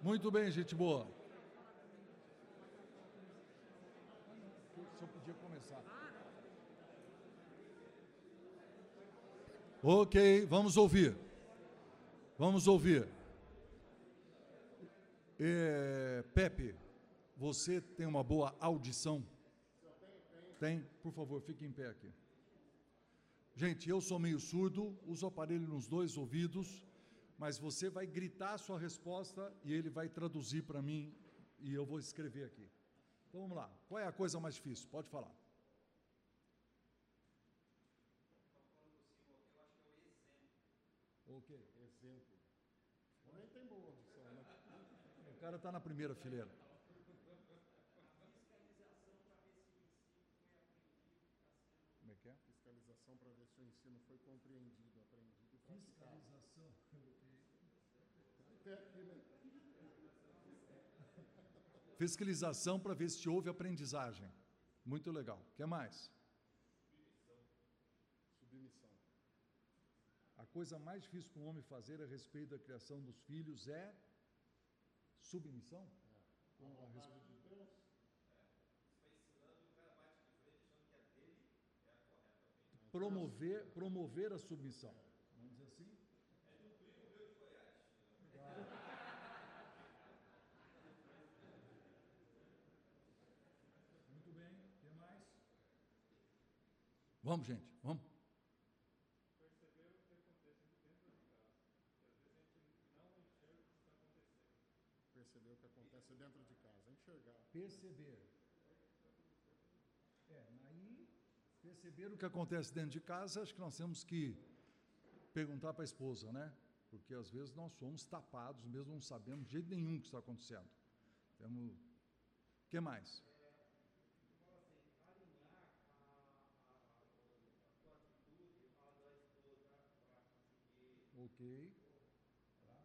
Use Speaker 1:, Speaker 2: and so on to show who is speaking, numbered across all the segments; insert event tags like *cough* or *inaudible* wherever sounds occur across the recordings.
Speaker 1: Muito bem, gente boa. Se eu podia começar. Ok, vamos ouvir. Vamos ouvir. É, Pepe, você tem uma boa audição? Tem? Por favor, fique em pé aqui. Gente, eu sou meio surdo, uso aparelho nos dois ouvidos, mas você vai gritar a sua resposta e ele vai traduzir para mim e eu vou escrever aqui. Então vamos lá. Qual é a coisa mais difícil? Pode falar. Ok.
Speaker 2: Exemplo. Homem tem boa audição, né?
Speaker 1: O cara está na primeira fileira. Como é que é?
Speaker 2: Fiscalização para ver se o ensino foi compreendido, aprendido e praticado.
Speaker 1: Fiscalização.
Speaker 2: Até aqui, né?
Speaker 1: Fiscalização para ver se houve aprendizagem. Muito legal. O que mais?
Speaker 2: Submissão.
Speaker 1: A coisa mais difícil para um homem fazer a respeito da criação dos filhos é submissão?
Speaker 2: Com a de Deus.
Speaker 1: Promover, promover a submissão. Vamos dizer assim? Muito bem, o que mais? Vamos, gente, vamos.
Speaker 2: Perceber o que acontece dentro de casa. Enxergar.
Speaker 1: Perceber. É, aí, perceber o que acontece dentro de casa, acho que nós temos que perguntar para a esposa, né? Porque às vezes nós somos tapados, mesmo não sabendo de jeito nenhum o que está acontecendo. Temos. O que mais? Ok. Tá.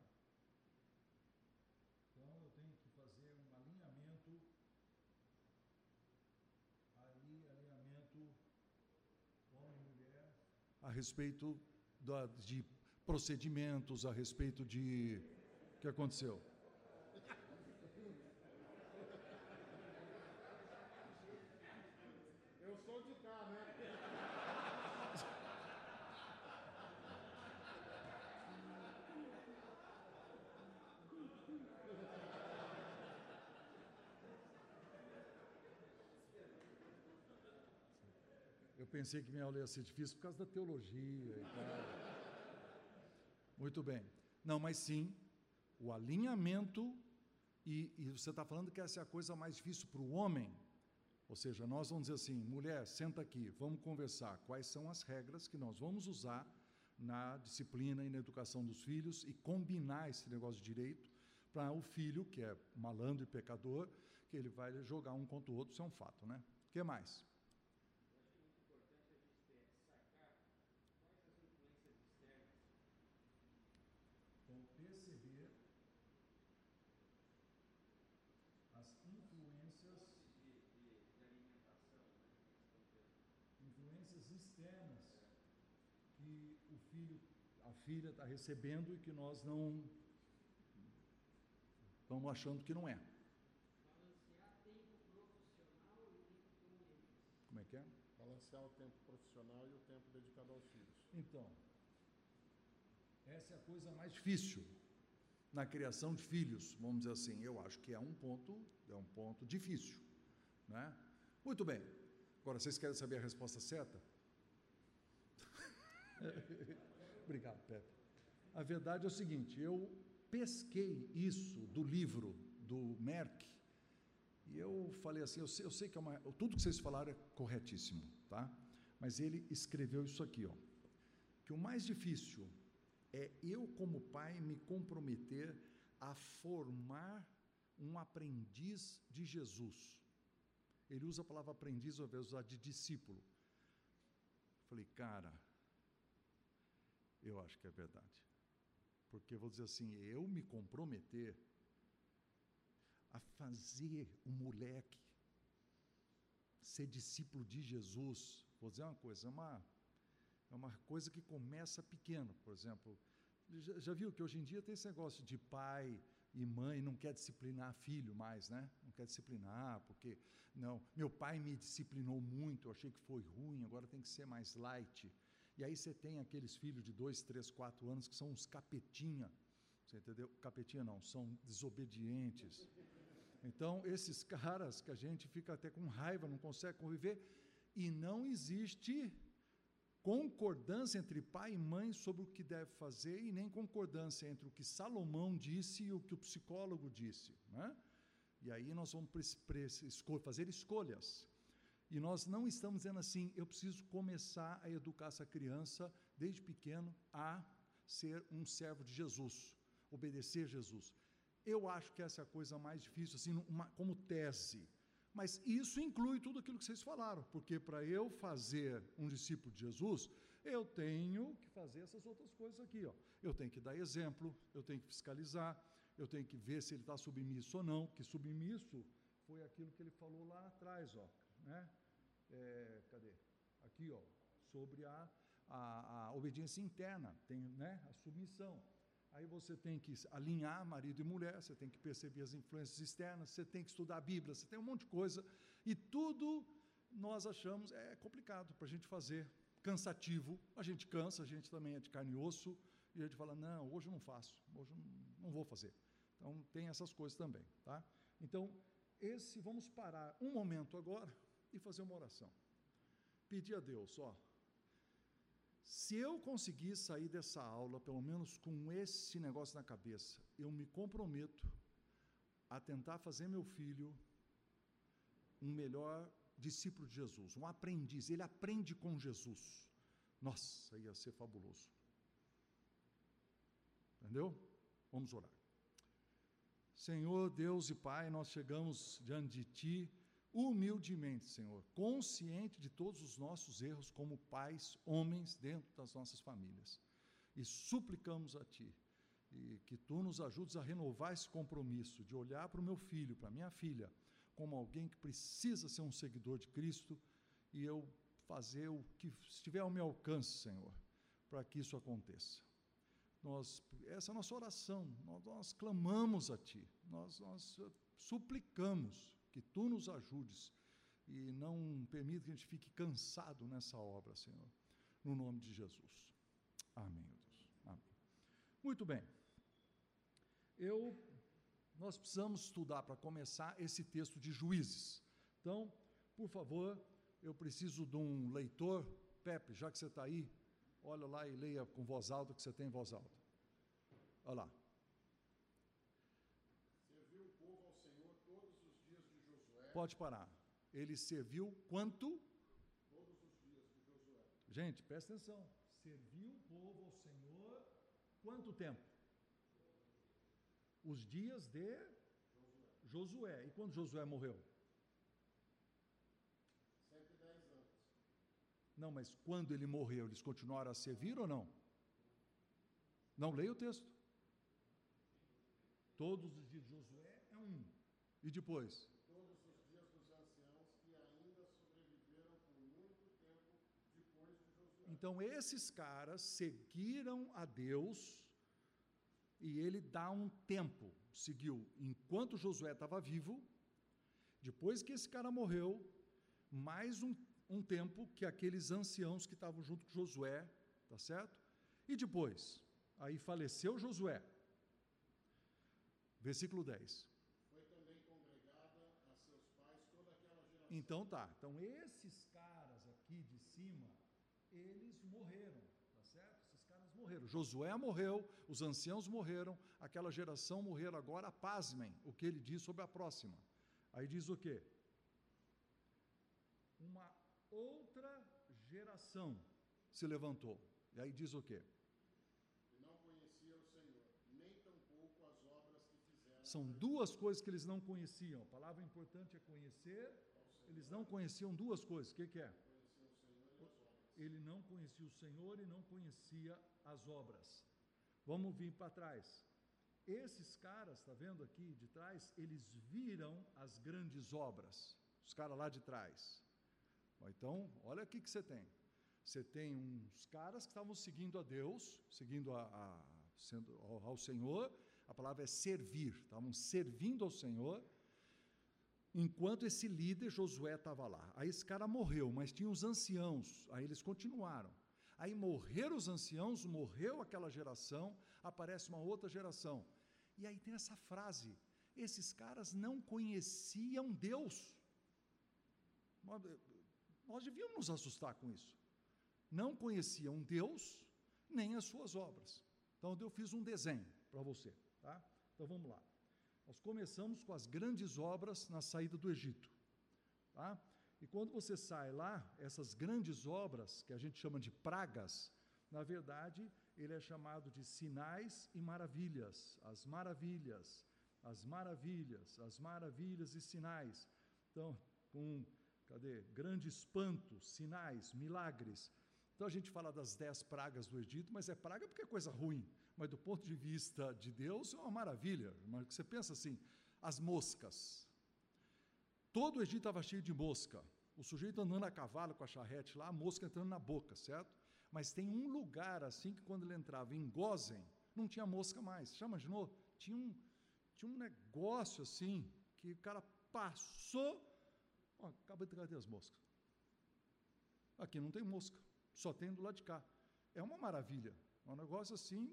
Speaker 1: Então eu tenho que fazer um alinhamento. Ali, alinhamento homem e mulher. A respeito da, de procedimentos, a respeito de. O que aconteceu? Pensei que minha aula ia ser difícil por causa da teologia e tal. Muito bem. Não, mas sim, o alinhamento, e, e você está falando que essa é a coisa mais difícil para o homem. Ou seja, nós vamos dizer assim, mulher, senta aqui, vamos conversar quais são as regras que nós vamos usar na disciplina e na educação dos filhos e combinar esse negócio de direito para o filho, que é malandro e pecador, que ele vai jogar um contra o outro, isso é um fato, né? O que mais? Então, perceber as influências, influências externas que o filho, a filha está recebendo e que nós não estamos achando que não é.
Speaker 3: Balancear tempo profissional e tempo com eles.
Speaker 1: Como é que é?
Speaker 2: Balancear o tempo profissional e o tempo dedicado aos filhos.
Speaker 1: Então, essa é a coisa mais difícil na criação de filhos, vamos dizer assim. Eu acho que é um ponto, é um ponto difícil, né? Muito bem. Agora, vocês querem saber a resposta certa? *laughs* Obrigado, Pepe. A verdade é o seguinte: eu pesquei isso do livro do Merck e eu falei assim: eu sei, eu sei que é uma, tudo que vocês falaram é corretíssimo, tá? Mas ele escreveu isso aqui, ó, que o mais difícil é eu, como pai, me comprometer a formar um aprendiz de Jesus. Ele usa a palavra aprendiz ao invés de usar de discípulo. Falei, cara, eu acho que é verdade. Porque vou dizer assim, eu me comprometer a fazer o moleque ser discípulo de Jesus, vou dizer uma coisa, é uma, é uma coisa que começa pequeno, por exemplo. Já, já viu que hoje em dia tem esse negócio de pai e mãe não quer disciplinar filho mais, né? Não quer disciplinar, porque, não, meu pai me disciplinou muito, eu achei que foi ruim, agora tem que ser mais light. E aí você tem aqueles filhos de dois, três, quatro anos que são uns capetinha, você entendeu? Capetinha não, são desobedientes. Então, esses caras que a gente fica até com raiva, não consegue conviver, e não existe concordância entre pai e mãe sobre o que deve fazer e nem concordância entre o que Salomão disse e o que o psicólogo disse. Né? E aí nós vamos fazer escolhas. E nós não estamos dizendo assim, eu preciso começar a educar essa criança desde pequeno a ser um servo de Jesus, obedecer Jesus. Eu acho que essa é a coisa mais difícil, assim, uma, como tese. Mas isso inclui tudo aquilo que vocês falaram, porque para eu fazer um discípulo de Jesus, eu tenho que fazer essas outras coisas aqui. Ó. Eu tenho que dar exemplo, eu tenho que fiscalizar, eu tenho que ver se ele está submisso ou não, que submisso foi aquilo que ele falou lá atrás, ó, né? É, cadê? Aqui, ó, sobre a, a, a obediência interna, tem né, a submissão. Aí você tem que alinhar marido e mulher, você tem que perceber as influências externas, você tem que estudar a Bíblia, você tem um monte de coisa, e tudo nós achamos é complicado para a gente fazer, cansativo, a gente cansa, a gente também é de carne e osso, e a gente fala, não, hoje eu não faço, hoje eu não, vou fazer. Então tem essas coisas também, tá? Então, esse, vamos parar um momento agora e fazer uma oração. Pedir a Deus, ó, se eu conseguir sair dessa aula, pelo menos com esse negócio na cabeça, eu me comprometo a tentar fazer meu filho um melhor discípulo de Jesus, um aprendiz. Ele aprende com Jesus. Nossa, ia ser fabuloso. Entendeu? Vamos orar. Senhor Deus e Pai, nós chegamos diante de Ti humildemente, Senhor, consciente de todos os nossos erros como pais, homens, dentro das nossas famílias. E suplicamos a Ti e que Tu nos ajudes a renovar esse compromisso de olhar para o meu filho, para a minha filha, como alguém que precisa ser um seguidor de Cristo e eu fazer o que estiver ao meu alcance, Senhor, para que isso aconteça. Nós, essa é a nossa oração, nós, nós clamamos a Ti, nós, nós suplicamos que tu nos ajudes e não permita que a gente fique cansado nessa obra, Senhor, no nome de Jesus. Amém, Deus. Amém. Muito bem. Eu nós precisamos estudar para começar esse texto de Juízes. Então, por favor, eu preciso de um leitor. Pepe, já que você está aí, olha lá e leia com voz alta o que você tem em voz alta. Olha lá. Pode parar. Ele serviu quanto?
Speaker 2: Todos os dias de Josué.
Speaker 1: Gente, presta atenção. Serviu o povo ao Senhor quanto tempo? Os dias de
Speaker 2: Josué.
Speaker 1: Josué. E quando Josué morreu?
Speaker 2: 110 anos.
Speaker 1: Não, mas quando ele morreu, eles continuaram a servir ou não? Não leia o texto. Todos os dias de Josué é um. E depois? Então, esses caras seguiram a Deus e ele dá um tempo, seguiu enquanto Josué estava vivo. Depois que esse cara morreu, mais um, um tempo que aqueles anciãos que estavam junto com Josué, tá certo? E depois, aí faleceu Josué. Versículo 10.
Speaker 2: Foi também congregada a seus pais toda aquela geração.
Speaker 1: Então tá. Então esses caras aqui de cima eles morreram, tá certo? Esses caras morreram. Josué morreu, os anciãos morreram, aquela geração morreram agora, pasmem o que ele diz sobre a próxima. Aí diz o quê? Uma outra geração se levantou. E aí diz o quê?
Speaker 2: Não conhecia o Senhor, nem tampouco as obras que fizeram.
Speaker 1: São duas coisas que eles não conheciam. A palavra importante é conhecer. Eles não conheciam duas coisas. O que, que é? Ele não conhecia o Senhor e não conhecia as obras. Vamos vir para trás. Esses caras, está vendo aqui de trás, eles viram as grandes obras. Os caras lá de trás. Então, olha o que você tem. Você tem uns caras que estavam seguindo a Deus, seguindo a, a, ao Senhor, a palavra é servir, estavam servindo ao Senhor, enquanto esse líder Josué estava lá. Aí esse cara morreu, mas tinha os anciãos, aí eles continuaram. Aí morreram os anciãos, morreu aquela geração, aparece uma outra geração. E aí tem essa frase: esses caras não conheciam Deus. Nós, devíamos nos assustar com isso. Não conheciam Deus nem as suas obras. Então eu fiz um desenho para você, tá? Então vamos lá. Nós começamos com as grandes obras na saída do Egito, tá? E quando você sai lá, essas grandes obras, que a gente chama de pragas, na verdade, ele é chamado de sinais e maravilhas, as maravilhas, as maravilhas, as maravilhas e sinais. Então, com, cadê? Grande espanto, sinais, milagres. Então a gente fala das dez pragas do Egito, mas é praga porque é coisa ruim. Mas do ponto de vista de Deus é uma maravilha. Mas você pensa assim, as moscas. Todo o Egito estava cheio de mosca. O sujeito andando a cavalo com a charrete lá, a mosca entrando na boca, certo? Mas tem um lugar assim que quando ele entrava em Gozen, não tinha mosca mais. Já imaginou? Tinha um, tinha um negócio assim, que o cara passou, ó, acaba de cadê as moscas? Aqui não tem mosca, só tem do lado de cá. É uma maravilha, um negócio assim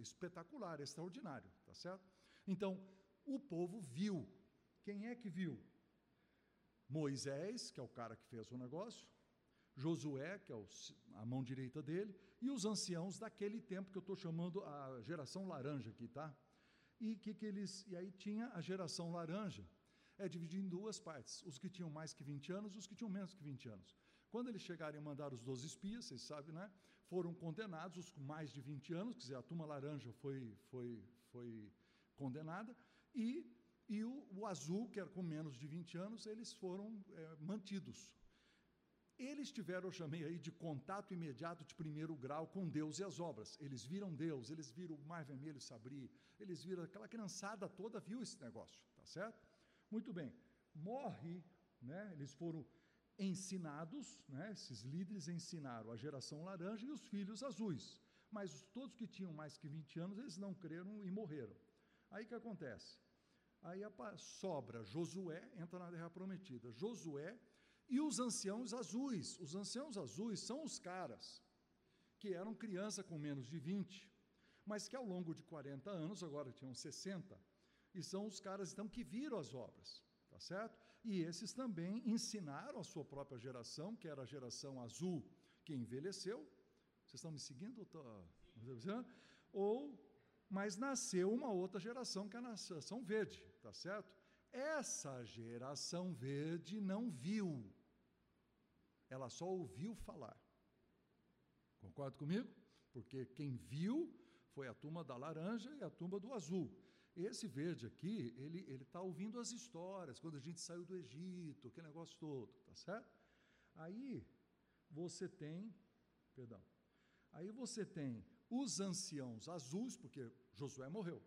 Speaker 1: espetacular, extraordinário, tá certo? Então, o povo viu. Quem é que viu? Moisés, que é o cara que fez o negócio, Josué, que é a mão direita dele, e os anciãos daquele tempo que eu estou chamando a geração laranja aqui, tá? E que, que eles, e aí tinha a geração laranja, é dividido em duas partes, os que tinham mais que 20 anos e os que tinham menos que 20 anos. Quando eles chegarem a mandar os 12 espias, vocês sabem, né? Foram condenados os mais de 20 anos, quer dizer, a turma laranja foi, foi, foi condenada, e, e o, o azul, que era com menos de 20 anos, eles foram é, mantidos. Eles tiveram, eu chamei aí, de contato imediato de primeiro grau com Deus e as obras. Eles viram Deus, eles viram o mar vermelho se abrir, eles viram aquela criançada toda viu esse negócio, tá certo? Muito bem. Morre, né? Eles foram ensinados, né? Esses líderes ensinaram a geração laranja e os filhos azuis. Mas todos que tinham mais que 20 anos, eles não creram e morreram. Aí que acontece? Aí sobra Josué, entra na terra prometida. Josué e os anciãos azuis. Os anciãos azuis são os caras que eram criança com menos de 20, mas que ao longo de 40 anos, agora tinham 60, e são os caras então que viram as obras, tá certo? E esses também ensinaram a sua própria geração, que era a geração azul, que envelheceu. Vocês estão me seguindo? Ou, tô... ou mas nasceu uma outra geração, que é a geração verde, tá certo? Essa geração verde não viu, ela só ouviu falar. Concorda comigo? Porque quem viu foi a turma da laranja e a turma do azul. Esse verde aqui, ele está ouvindo as histórias, quando a gente saiu do Egito, aquele negócio todo, tá certo? Aí você tem, perdão, aí você tem os anciãos azuis, porque Josué morreu,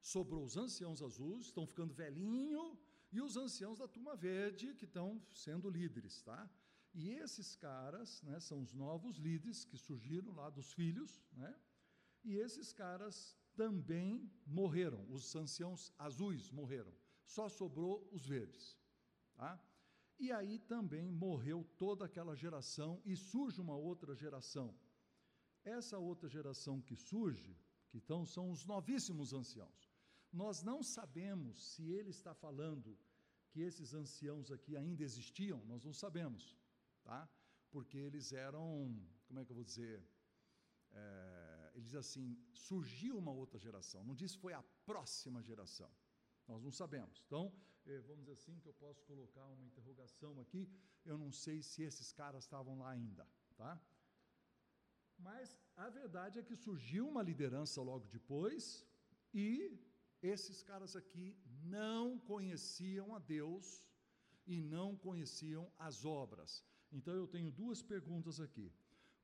Speaker 1: sobrou os anciãos azuis, estão ficando velhinho, e os anciãos da turma verde, que estão sendo líderes, tá? E esses caras, né, são os novos líderes que surgiram lá dos filhos, né? E esses caras também morreram, os anciãos azuis morreram, só sobrou os verdes, tá? E aí também morreu toda aquela geração e surge uma outra geração. Essa outra geração que surge, que então são os novíssimos anciãos. Nós não sabemos se ele está falando que esses anciãos aqui ainda existiam, nós não sabemos, tá? Porque eles eram, como é que eu vou dizer? É, ele diz assim: surgiu uma outra geração, não diz foi a próxima geração. Nós não sabemos. Então, eh, vamos dizer assim, que eu posso colocar uma interrogação aqui, eu não sei se esses caras estavam lá ainda, tá? Mas a verdade é que surgiu uma liderança logo depois e esses caras aqui não conheciam a Deus e não conheciam as obras. Então eu tenho duas perguntas aqui.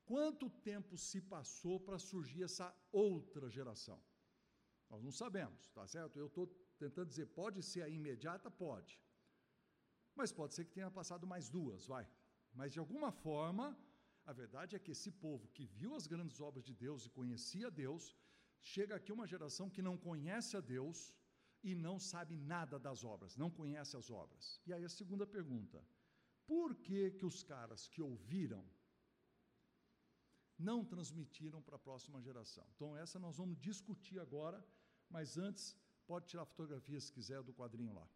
Speaker 1: Quanto tempo se passou para surgir essa outra geração? Nós não sabemos, tá certo? Eu estou tentando dizer, pode ser a imediata? Pode. Mas pode ser que tenha passado mais duas, vai. Mas de alguma forma, a verdade é que esse povo que viu as grandes obras de Deus e conhecia Deus, chega aqui uma geração que não conhece a Deus e não sabe nada das obras, não conhece as obras. E aí a segunda pergunta: por que que os caras que ouviram não transmitiram para a próxima geração? Então essa nós vamos discutir agora, mas antes pode tirar a fotografia se quiser do quadrinho lá.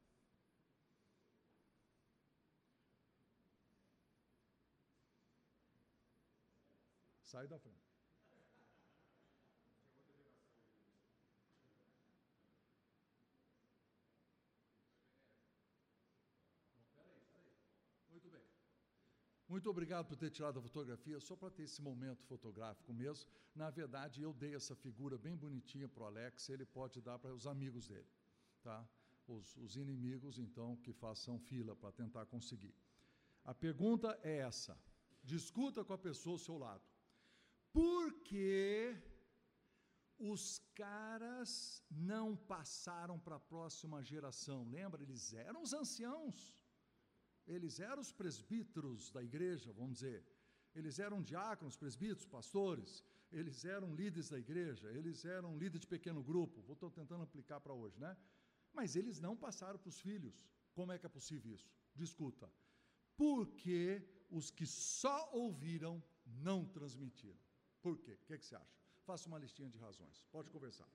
Speaker 1: Sai da frente. Muito obrigado por ter tirado a fotografia, só para ter esse momento fotográfico mesmo. Na verdade, eu dei essa figura bem bonitinha para o Alex, ele pode dar para os amigos dele, tá? Os, os inimigos, então, que façam fila para tentar conseguir. A pergunta é essa: discuta com a pessoa ao seu lado. Por que os caras não passaram para a próxima geração? Lembra, eles eram os anciãos. Eles eram os presbíteros da igreja, vamos dizer. Eles eram diáconos, presbíteros, pastores. Eles eram líderes da igreja. Eles eram líderes de pequeno grupo. Estou tentando aplicar para hoje, né? Mas eles não passaram para os filhos. Como é que é possível isso? Discuta. Porque os que só ouviram não transmitiram. Por quê? O que, é que você acha? Faça uma listinha de razões. Pode conversar.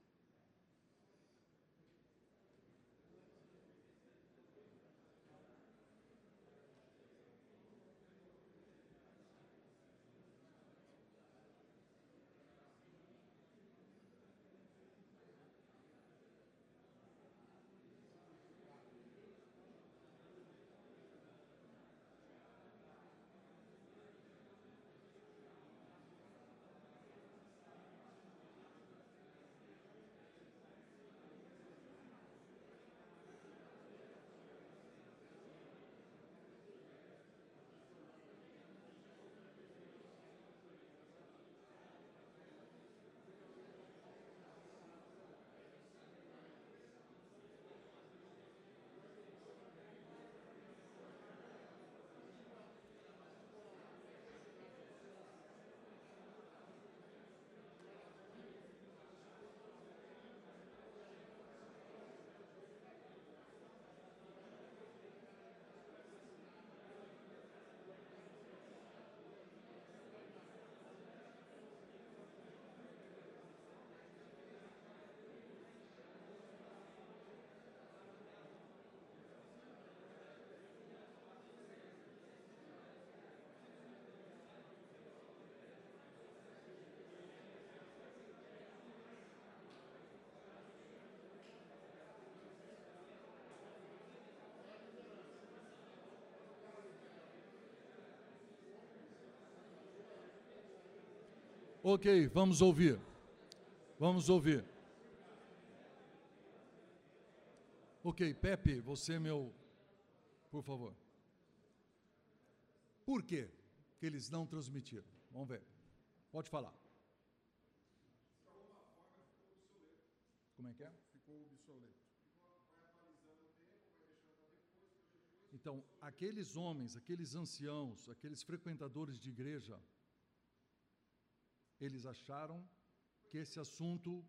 Speaker 1: Ok, vamos ouvir. Vamos ouvir. Ok, Pepe, você é meu. Por favor. Por quê que eles não transmitiram? Vamos ver. Pode falar. Como é que é?
Speaker 2: Ficou obsoleto.
Speaker 1: Então, aqueles homens, aqueles anciãos, aqueles frequentadores de igreja, eles acharam que esse assunto.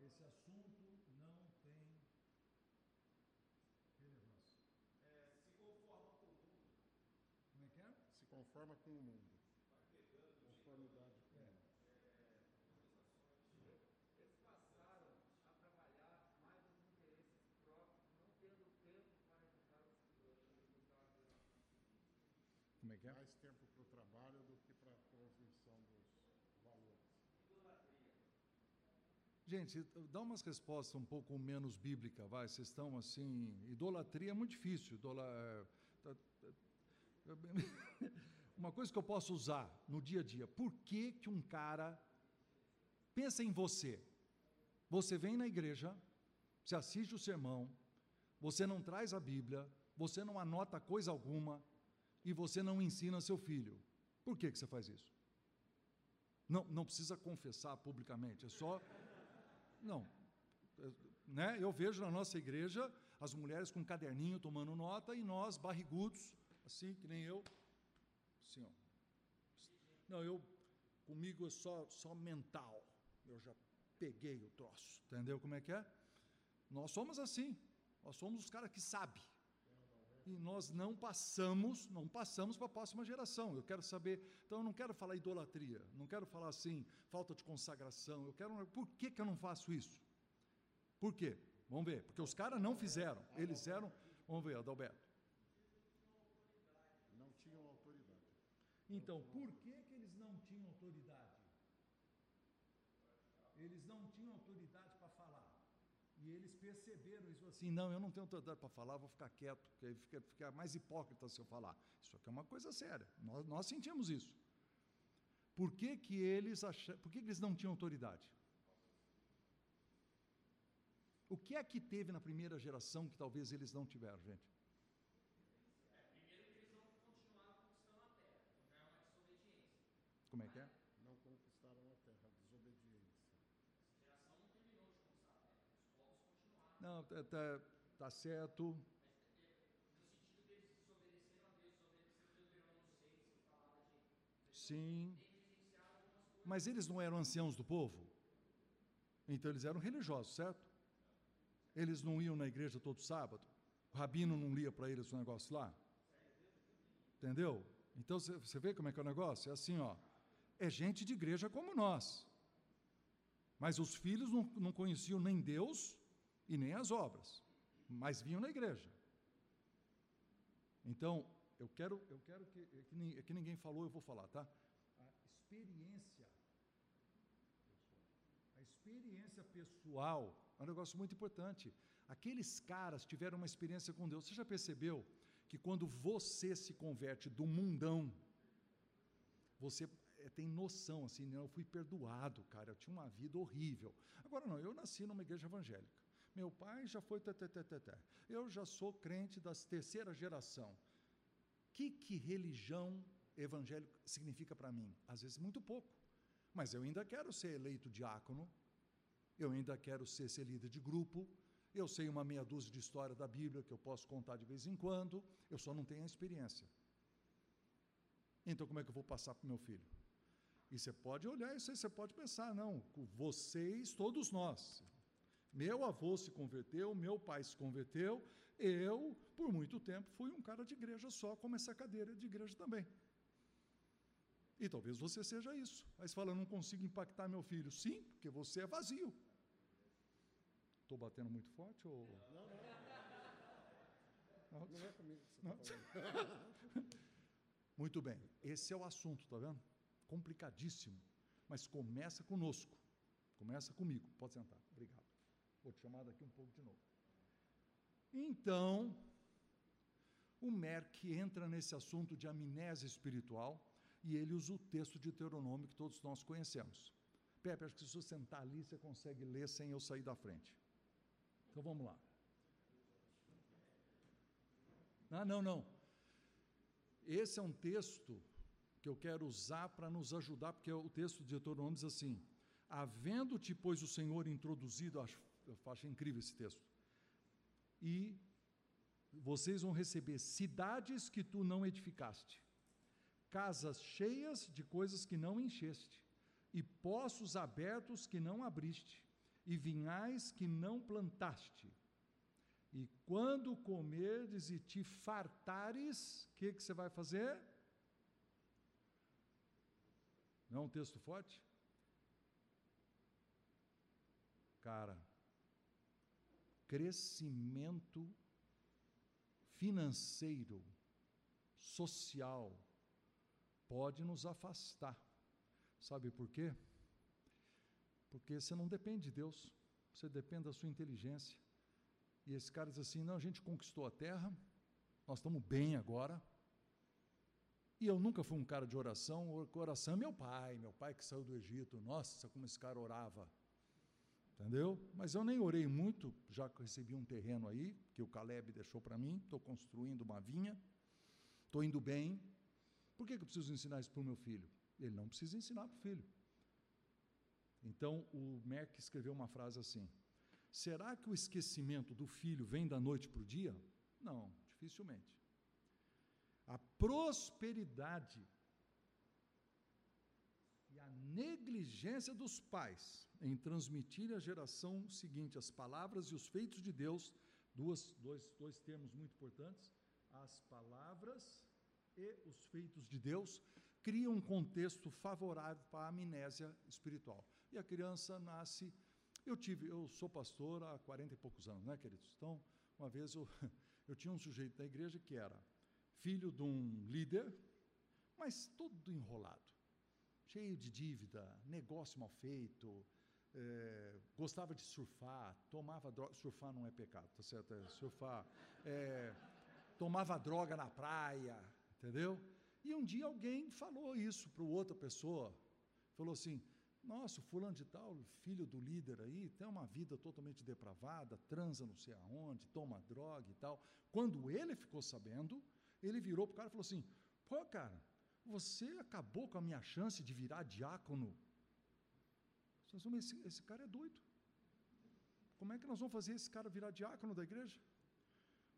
Speaker 1: Esse assunto não tem relevância. Como é que é?
Speaker 2: Se conforma com o mundo. Conformidade com o mundo.
Speaker 3: Eles passaram a trabalhar mais os interesses próprios, não tendo tempo para ajudar os
Speaker 1: Como é que é?
Speaker 2: Mais tempo para o trabalho do que para a transmissão dos valores.
Speaker 1: Gente, dá umas respostas um pouco menos bíblicas, vai. Vocês estão assim. Idolatria é muito difícil. Idola, é, tá- tá- *laughs* uma coisa que eu posso usar no dia a dia. Por que, que um cara. Pensa em você. Você vem na igreja, você assiste o sermão, você não traz a Bíblia, você não anota coisa alguma e você não ensina seu filho. Por que, que você faz isso? Não, não precisa confessar publicamente, é só. Não. Né? Eu vejo na nossa igreja as mulheres com caderninho tomando nota e nós, barrigudos, assim, que nem eu. Assim, ó. Não, eu, comigo é só, só mental. Eu já peguei o troço. Entendeu como é que é? Nós somos assim. Nós somos os caras que sabem. E nós não passamos, não passamos para a próxima geração. Eu quero saber, então eu não quero falar idolatria, não quero falar assim, falta de consagração. Eu quero, por que, que eu não faço isso? Por quê? Vamos ver, porque os caras não fizeram, eles eram, vamos ver, Adalberto.
Speaker 2: Não tinham autoridade.
Speaker 1: Então, por que, que eles não tinham autoridade? Eles não tinham autoridade para falar. E eles perceberam isso assim, não, eu não tenho autoridade para falar, vou ficar quieto, porque fica, fica mais hipócrita se eu falar. Isso aqui é uma coisa séria. Nós, nós sentimos isso. Por que, que eles acham, por que, que eles não tinham autoridade? O que é que teve na primeira geração que talvez eles não tiveram, gente? Como é que é?
Speaker 2: Não conquistaram a terra, desobediência.
Speaker 1: Não, tá, tá, tá certo. Sim. Mas eles não eram anciãos do povo? Então eles eram religiosos, certo? Eles não iam na igreja todo sábado? O rabino não lia para eles o negócio lá? Entendeu? Então você vê como é que é o negócio? É assim, ó. É gente de igreja como nós. Mas os filhos não, não conheciam nem Deus e nem as obras, mas vinham na igreja. Então, eu quero, eu quero que, é que, é que ninguém falou, eu vou falar, tá? A experiência, a experiência pessoal é um negócio muito importante. Aqueles caras tiveram uma experiência com Deus. Você já percebeu que quando você se converte do mundão, você é, tem noção assim, não, eu fui perdoado, cara, eu tinha uma vida horrível. Agora não, eu nasci numa igreja evangélica. Meu pai já foi tê. Eu já sou crente da terceira geração. Que que religião evangélica significa para mim? Às vezes muito pouco. Mas eu ainda quero ser eleito diácono. Eu ainda quero ser, ser líder de grupo. Eu sei uma meia dúzia de história da Bíblia que eu posso contar de vez em quando. Eu só não tenho a experiência. Então como é que eu vou passar para o meu filho? E você pode olhar isso aí, você pode pensar, não, vocês, todos nós. Meu avô se converteu, meu pai se converteu, eu, por muito tempo, fui um cara de igreja só, como essa cadeira de igreja também. E talvez você seja isso. Aí você fala, não consigo impactar meu filho. Sim, porque você é vazio. Estou batendo muito forte ou.
Speaker 2: Não, não.
Speaker 1: Não,
Speaker 2: Não é comigo que você
Speaker 1: Não.
Speaker 2: falando. *laughs*
Speaker 1: Muito bem, esse é o assunto, tá vendo? Complicadíssimo. Mas começa conosco. Começa comigo. Pode sentar. Vou te chamar daqui um pouco de novo. Então, o Merck entra nesse assunto de amnésia espiritual e ele usa o texto de Deuteronômio que todos nós conhecemos. Pepe, acho que se você sentar ali, você consegue ler sem eu sair da frente. Então vamos lá. Ah, não, não. Esse é um texto que eu quero usar para nos ajudar, porque o texto de Deuteronômio diz assim: Havendo-te, pois, o Senhor introduzido, acho, eu acho incrível esse texto, e vocês vão receber cidades que tu não edificaste, casas cheias de coisas que não encheste, e poços abertos que não abriste, e vinhais que não plantaste. E quando comerdes e te fartares, o que, que você vai fazer? Não é um texto forte? Cara, crescimento financeiro, social, pode nos afastar. Sabe por quê? Porque você não depende de Deus, você depende da sua inteligência. E esse cara diz assim: não, a gente conquistou a terra, nós estamos bem agora. E eu nunca fui um cara de oração, oração é meu pai, meu pai que saiu do Egito, nossa, como esse cara orava. Entendeu? Mas eu nem orei muito, já que recebi um terreno aí, que o Caleb deixou para mim, estou construindo uma vinha, estou indo bem. Por que, que eu preciso ensinar isso para o meu filho? Ele não precisa ensinar para o filho. Então, o Merck escreveu uma frase assim: Será que o esquecimento do filho vem da noite para o dia? Não, dificilmente. A prosperidade negligência dos pais em transmitir à geração seguinte as palavras e os feitos de Deus, duas, dois, dois termos muito importantes, as palavras e os feitos de Deus, cria um contexto favorável para a amnésia espiritual. E a criança nasce. Eu tive, eu sou pastor há 40 e poucos anos, né, queridos? Então, uma vez eu, *laughs* eu tinha um sujeito da igreja que era filho de um líder, mas todo enrolado, cheio de dívida, negócio mal feito, é, gostava de surfar, tomava droga. Surfar não é pecado, tá certo? É surfar. É, tomava droga na praia, entendeu? E um dia alguém falou isso para outra pessoa. Falou assim: Nossa, o fulano de tal, filho do líder aí, tem uma vida totalmente depravada, transa não sei aonde, toma droga e tal. Quando ele ficou sabendo, ele virou para o cara e falou assim: Pô, cara, você acabou com a minha chance de virar diácono. Esse, esse cara é doido. Como é que nós vamos fazer esse cara virar diácono da igreja?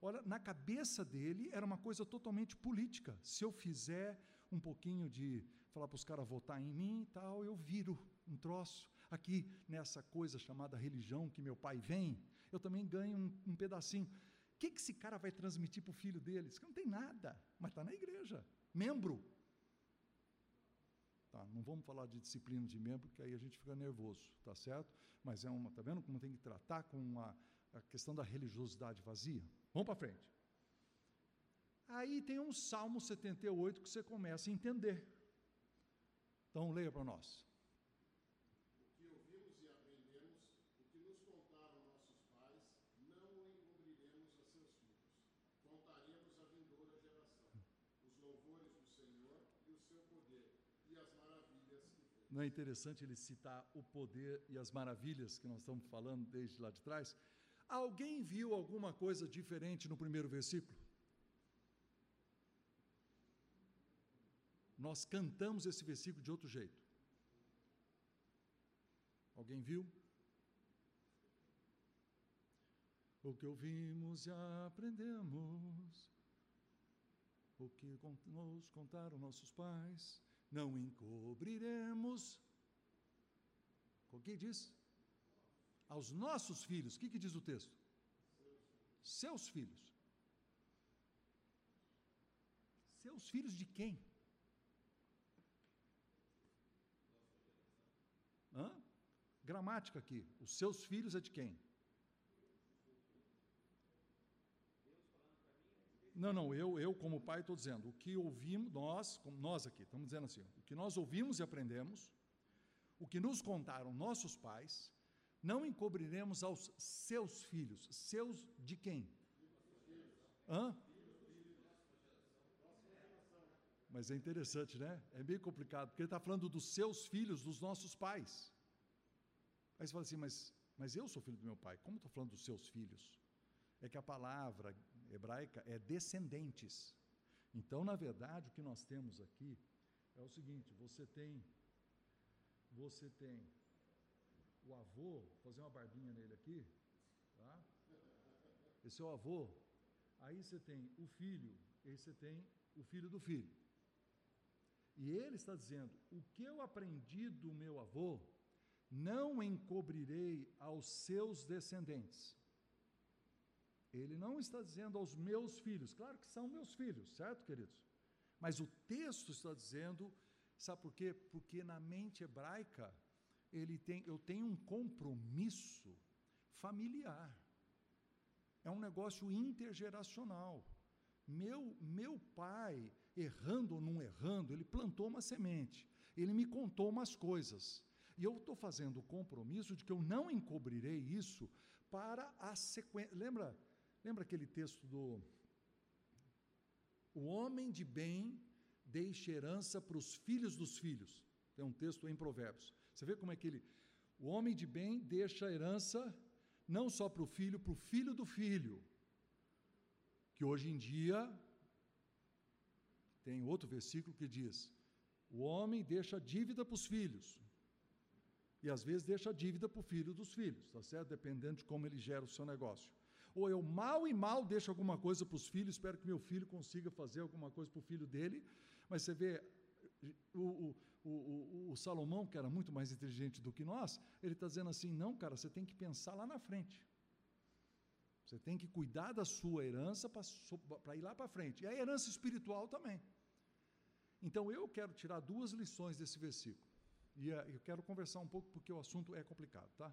Speaker 1: Olha, na cabeça dele era uma coisa totalmente política. Se eu fizer um pouquinho de falar para os caras votar em mim e tal, eu viro um troço. Aqui, nessa coisa chamada religião que meu pai vem, eu também ganho um, um pedacinho. O que, que esse cara vai transmitir para o filho dele? Cara não tem nada, mas está na igreja, membro. Tá, não vamos falar de disciplina de membro, porque aí a gente fica nervoso, tá certo? Mas é uma, tá vendo como tem que tratar com a, a questão da religiosidade vazia? Vamos para frente. Aí tem um Salmo 78 que você começa a entender. Então leia para nós.
Speaker 2: O que ouvimos e aprendemos, o que nos contaram nossos pais, não o encobriremos a seus filhos. Contaremos à vindoura geração os louvores do Senhor e o seu poder e as maravilhas.
Speaker 1: Não é interessante ele citar o poder e as maravilhas que nós estamos falando desde lá de trás? Alguém viu alguma coisa diferente no primeiro versículo? Nós cantamos esse versículo de outro jeito. Alguém viu? O que ouvimos e aprendemos, o que nos contaram nossos pais, não encobriremos. O que diz? aos nossos filhos. O que, que diz o texto? Seus filhos. Seus filhos de quem? Hã? Gramática aqui. Os seus filhos é de quem? Não, não, eu, eu como pai estou dizendo, o que ouvimos, nós, como nós aqui, estamos dizendo assim, o que nós ouvimos e aprendemos, o que nos contaram nossos pais, não encobriremos aos seus filhos. Seus de quem? Hã? Mas é interessante, né? É meio complicado, porque ele está falando dos seus filhos, dos nossos pais. Aí você fala assim, mas, mas eu sou filho do meu pai. Como estou falando dos seus filhos? É que a palavra hebraica é descendentes. Então, na verdade, o que nós temos aqui é o seguinte: você tem, você tem o avô, vou fazer uma barbinha nele aqui, tá? Esse é o avô. Aí você tem o filho, aí você tem o filho do filho. E ele está dizendo: o que eu aprendi do meu avô, não encobrirei aos seus descendentes. Ele não está dizendo aos meus filhos, claro que são meus filhos, certo, queridos? Mas o texto está dizendo, sabe por quê? Porque na mente hebraica, ele tem, eu tenho um compromisso familiar. É um negócio intergeracional. Meu, meu pai, errando ou não errando, ele plantou uma semente. Ele me contou umas coisas. E eu estou fazendo o compromisso de que eu não encobrirei isso para a sequência. Lembra, lembra aquele texto do. O homem de bem deixa herança para os filhos dos filhos. Tem um texto em Provérbios. Você vê como é que ele. O homem de bem deixa herança não só para o filho, para o filho do filho. Que hoje em dia tem outro versículo que diz: o homem deixa dívida para os filhos. E às vezes deixa dívida para o filho dos filhos, tá certo? Dependendo de como ele gera o seu negócio. Ou eu mal e mal deixo alguma coisa para os filhos, espero que meu filho consiga fazer alguma coisa para o filho dele, mas você vê, o, o, o, o, Salomão, que era muito mais inteligente do que nós, ele está dizendo assim: não, cara, você tem que pensar lá na frente. Você tem que cuidar da sua herança para ir lá para frente. E a herança espiritual também. Então eu quero tirar duas lições desse versículo. E eh, eu quero conversar um pouco porque o assunto é complicado, tá?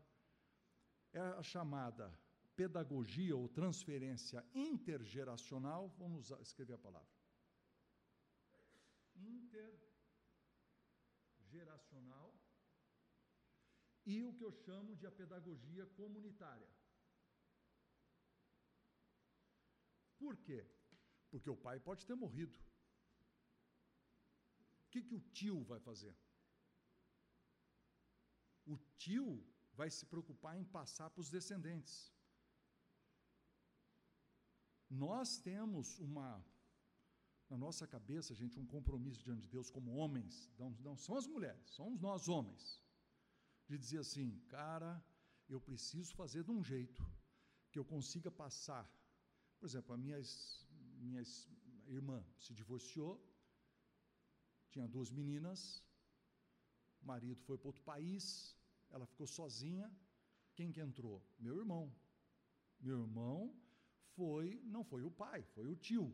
Speaker 1: É a chamada pedagogia ou transferência intergeracional. Vamos escrever a palavra. Intergeracional. E o que eu chamo de a pedagogia comunitária. Por quê? Porque o pai pode ter morrido. O que, que o tio vai fazer? O tio vai se preocupar em passar para os descendentes. Nós temos uma, na nossa cabeça, gente, um compromisso diante de Deus como homens, não, não são as mulheres, somos nós homens, de dizer assim, cara, eu preciso fazer de um jeito que eu consiga passar por exemplo, a minha, minha irmã se divorciou, tinha duas meninas, o marido foi para outro país, ela ficou sozinha. Quem que entrou? Meu irmão. Meu irmão foi, não foi o pai, foi o tio,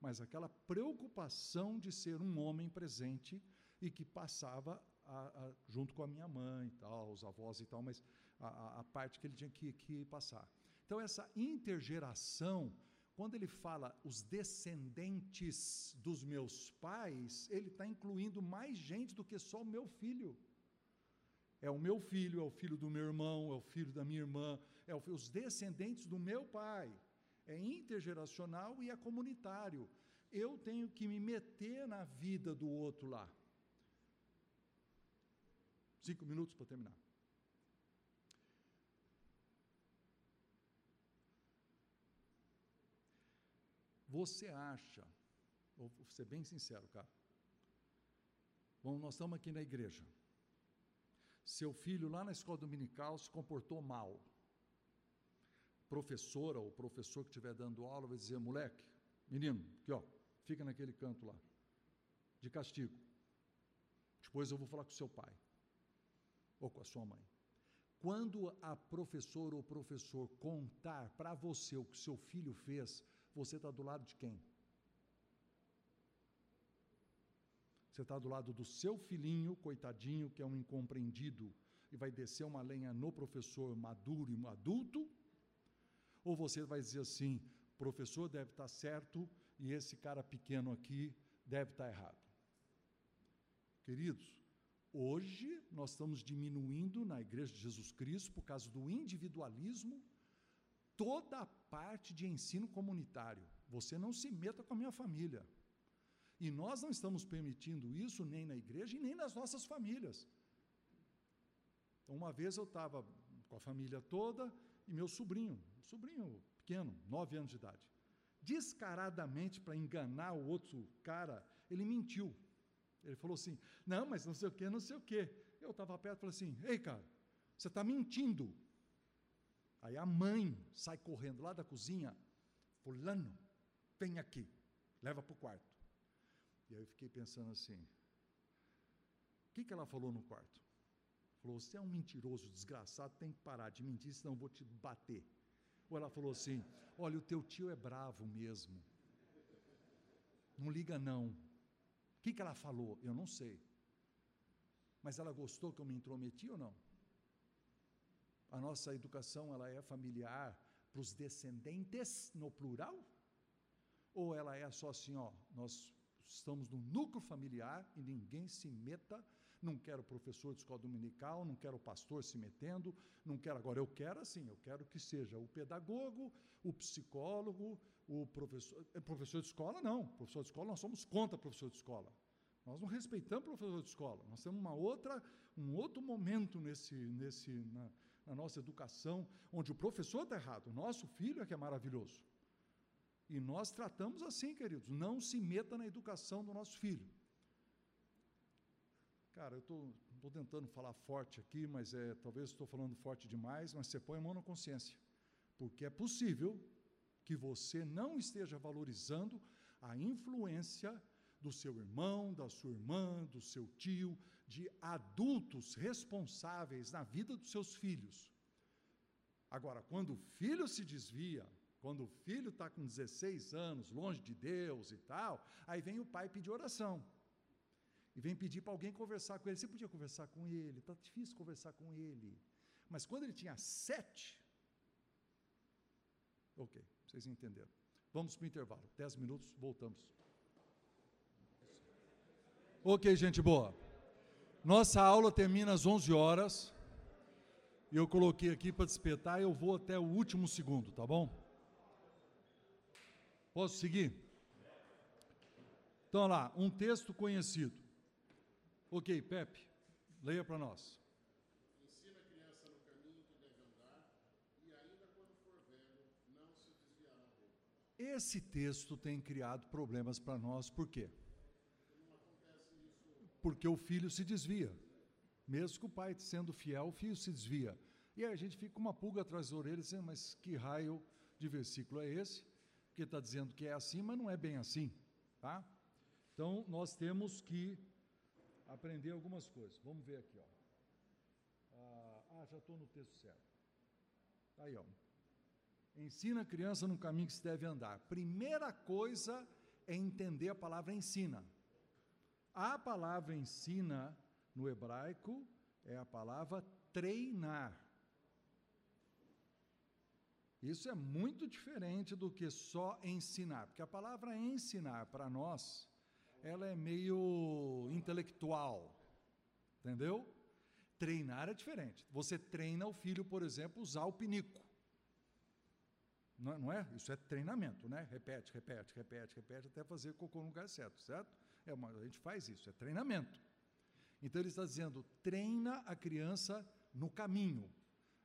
Speaker 1: mas aquela preocupação de ser um homem presente e que passava a, a, junto com a minha mãe, tal, os avós e tal, mas a, a parte que ele tinha que, que passar. Então, essa intergeração, quando ele fala os descendentes dos meus pais, ele está incluindo mais gente do que só o meu filho. É o meu filho, é o filho do meu irmão, é o filho da minha irmã, é o, os descendentes do meu pai. É intergeracional e é comunitário. Eu tenho que me meter na vida do outro lá. Cinco minutos para terminar. Você acha, vou ser bem sincero, cara. Bom, nós estamos aqui na igreja. Seu filho lá na escola dominical se comportou mal. Professora ou professor que estiver dando aula vai dizer: moleque, menino, aqui ó, fica naquele canto lá, de castigo. Depois eu vou falar com seu pai ou com a sua mãe. Quando a professora ou professor contar para você o que seu filho fez, você está do lado de quem? Você está do lado do seu filhinho, coitadinho, que é um incompreendido, e vai descer uma lenha no professor maduro e adulto? Ou você vai dizer assim: professor deve estar tá certo e esse cara pequeno aqui deve estar tá errado? Queridos, hoje nós estamos diminuindo na Igreja de Jesus Cristo por causa do individualismo toda a parte de ensino comunitário. Você não se meta com a minha família. E nós não estamos permitindo isso nem na igreja e nem nas nossas famílias. Então, uma vez eu estava com a família toda e meu sobrinho, sobrinho pequeno, nove anos de idade, descaradamente para enganar o outro cara, ele mentiu. Ele falou assim: não, mas não sei o que, não sei o que. Eu estava perto e falei assim: ei, cara, você está mentindo. Aí a mãe sai correndo lá da cozinha, fulano, vem aqui, leva para o quarto. E aí eu fiquei pensando assim, o que, que ela falou no quarto? Falou, você é um mentiroso, desgraçado, tem que parar de mentir, senão eu vou te bater. Ou ela falou assim, olha, o teu tio é bravo mesmo. Não liga não. O que, que ela falou? Eu não sei. Mas ela gostou que eu me intrometi ou não? a nossa educação ela é familiar para os descendentes no plural? Ou ela é só assim, ó, nós estamos no núcleo familiar e ninguém se meta, não quero professor de escola dominical, não quero pastor se metendo, não quero agora, eu quero assim, eu quero que seja o pedagogo, o psicólogo, o professor, é, professor de escola não, professor de escola nós somos contra professor de escola. Nós não respeitamos professor de escola. Nós temos uma outra, um outro momento nesse, nesse, na, na nossa educação, onde o professor está errado, o nosso filho é que é maravilhoso. E nós tratamos assim, queridos, não se meta na educação do nosso filho. Cara, eu estou tentando falar forte aqui, mas é, talvez estou falando forte demais, mas você põe a mão na consciência. Porque é possível que você não esteja valorizando a influência do seu irmão, da sua irmã, do seu tio, de adultos responsáveis na vida dos seus filhos. Agora, quando o filho se desvia, quando o filho está com 16 anos, longe de Deus e tal, aí vem o pai pedir oração. E vem pedir para alguém conversar com ele. Você podia conversar com ele, está difícil conversar com ele. Mas quando ele tinha sete, ok, vocês entenderam. Vamos para o intervalo. Dez minutos, voltamos. Ok, gente boa. Nossa aula termina às 11 horas. Eu coloquei aqui para despertar, eu vou até o último segundo, tá bom? Posso seguir? Então, lá, um texto conhecido. Ok, Pepe, leia para nós.
Speaker 2: Ensina a criança no caminho que deve andar, e ainda quando for velho, não se desviará dele.
Speaker 1: Esse texto tem criado problemas para nós, por quê? Porque o filho se desvia. Mesmo que o pai sendo fiel, o filho se desvia. E aí a gente fica com uma pulga atrás da orelha, dizendo, mas que raio de versículo é esse? Porque está dizendo que é assim, mas não é bem assim. Tá? Então, nós temos que aprender algumas coisas. Vamos ver aqui. Ó. Ah, ah já estou no texto certo. Aí, ó. Ensina a criança no caminho que se deve andar. Primeira coisa é entender a palavra ensina. A palavra ensina no hebraico é a palavra treinar. Isso é muito diferente do que só ensinar, porque a palavra ensinar para nós, ela é meio intelectual, entendeu? Treinar é diferente. Você treina o filho, por exemplo, usar o pinico. Não, é, não é? Isso é treinamento, né? Repete, repete, repete, repete, até fazer cocô no lugar certo, certo? É uma, a gente faz isso, é treinamento. Então ele está dizendo: treina a criança no caminho.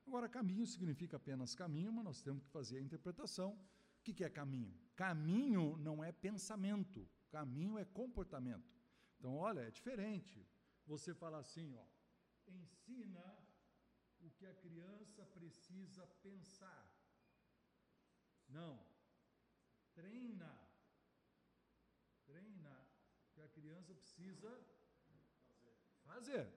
Speaker 1: Agora, caminho significa apenas caminho, mas nós temos que fazer a interpretação. O que é caminho? Caminho não é pensamento, caminho é comportamento. Então, olha, é diferente. Você fala assim, ó, ensina o que a criança precisa pensar. Não. Treina. Treina o que a criança precisa fazer.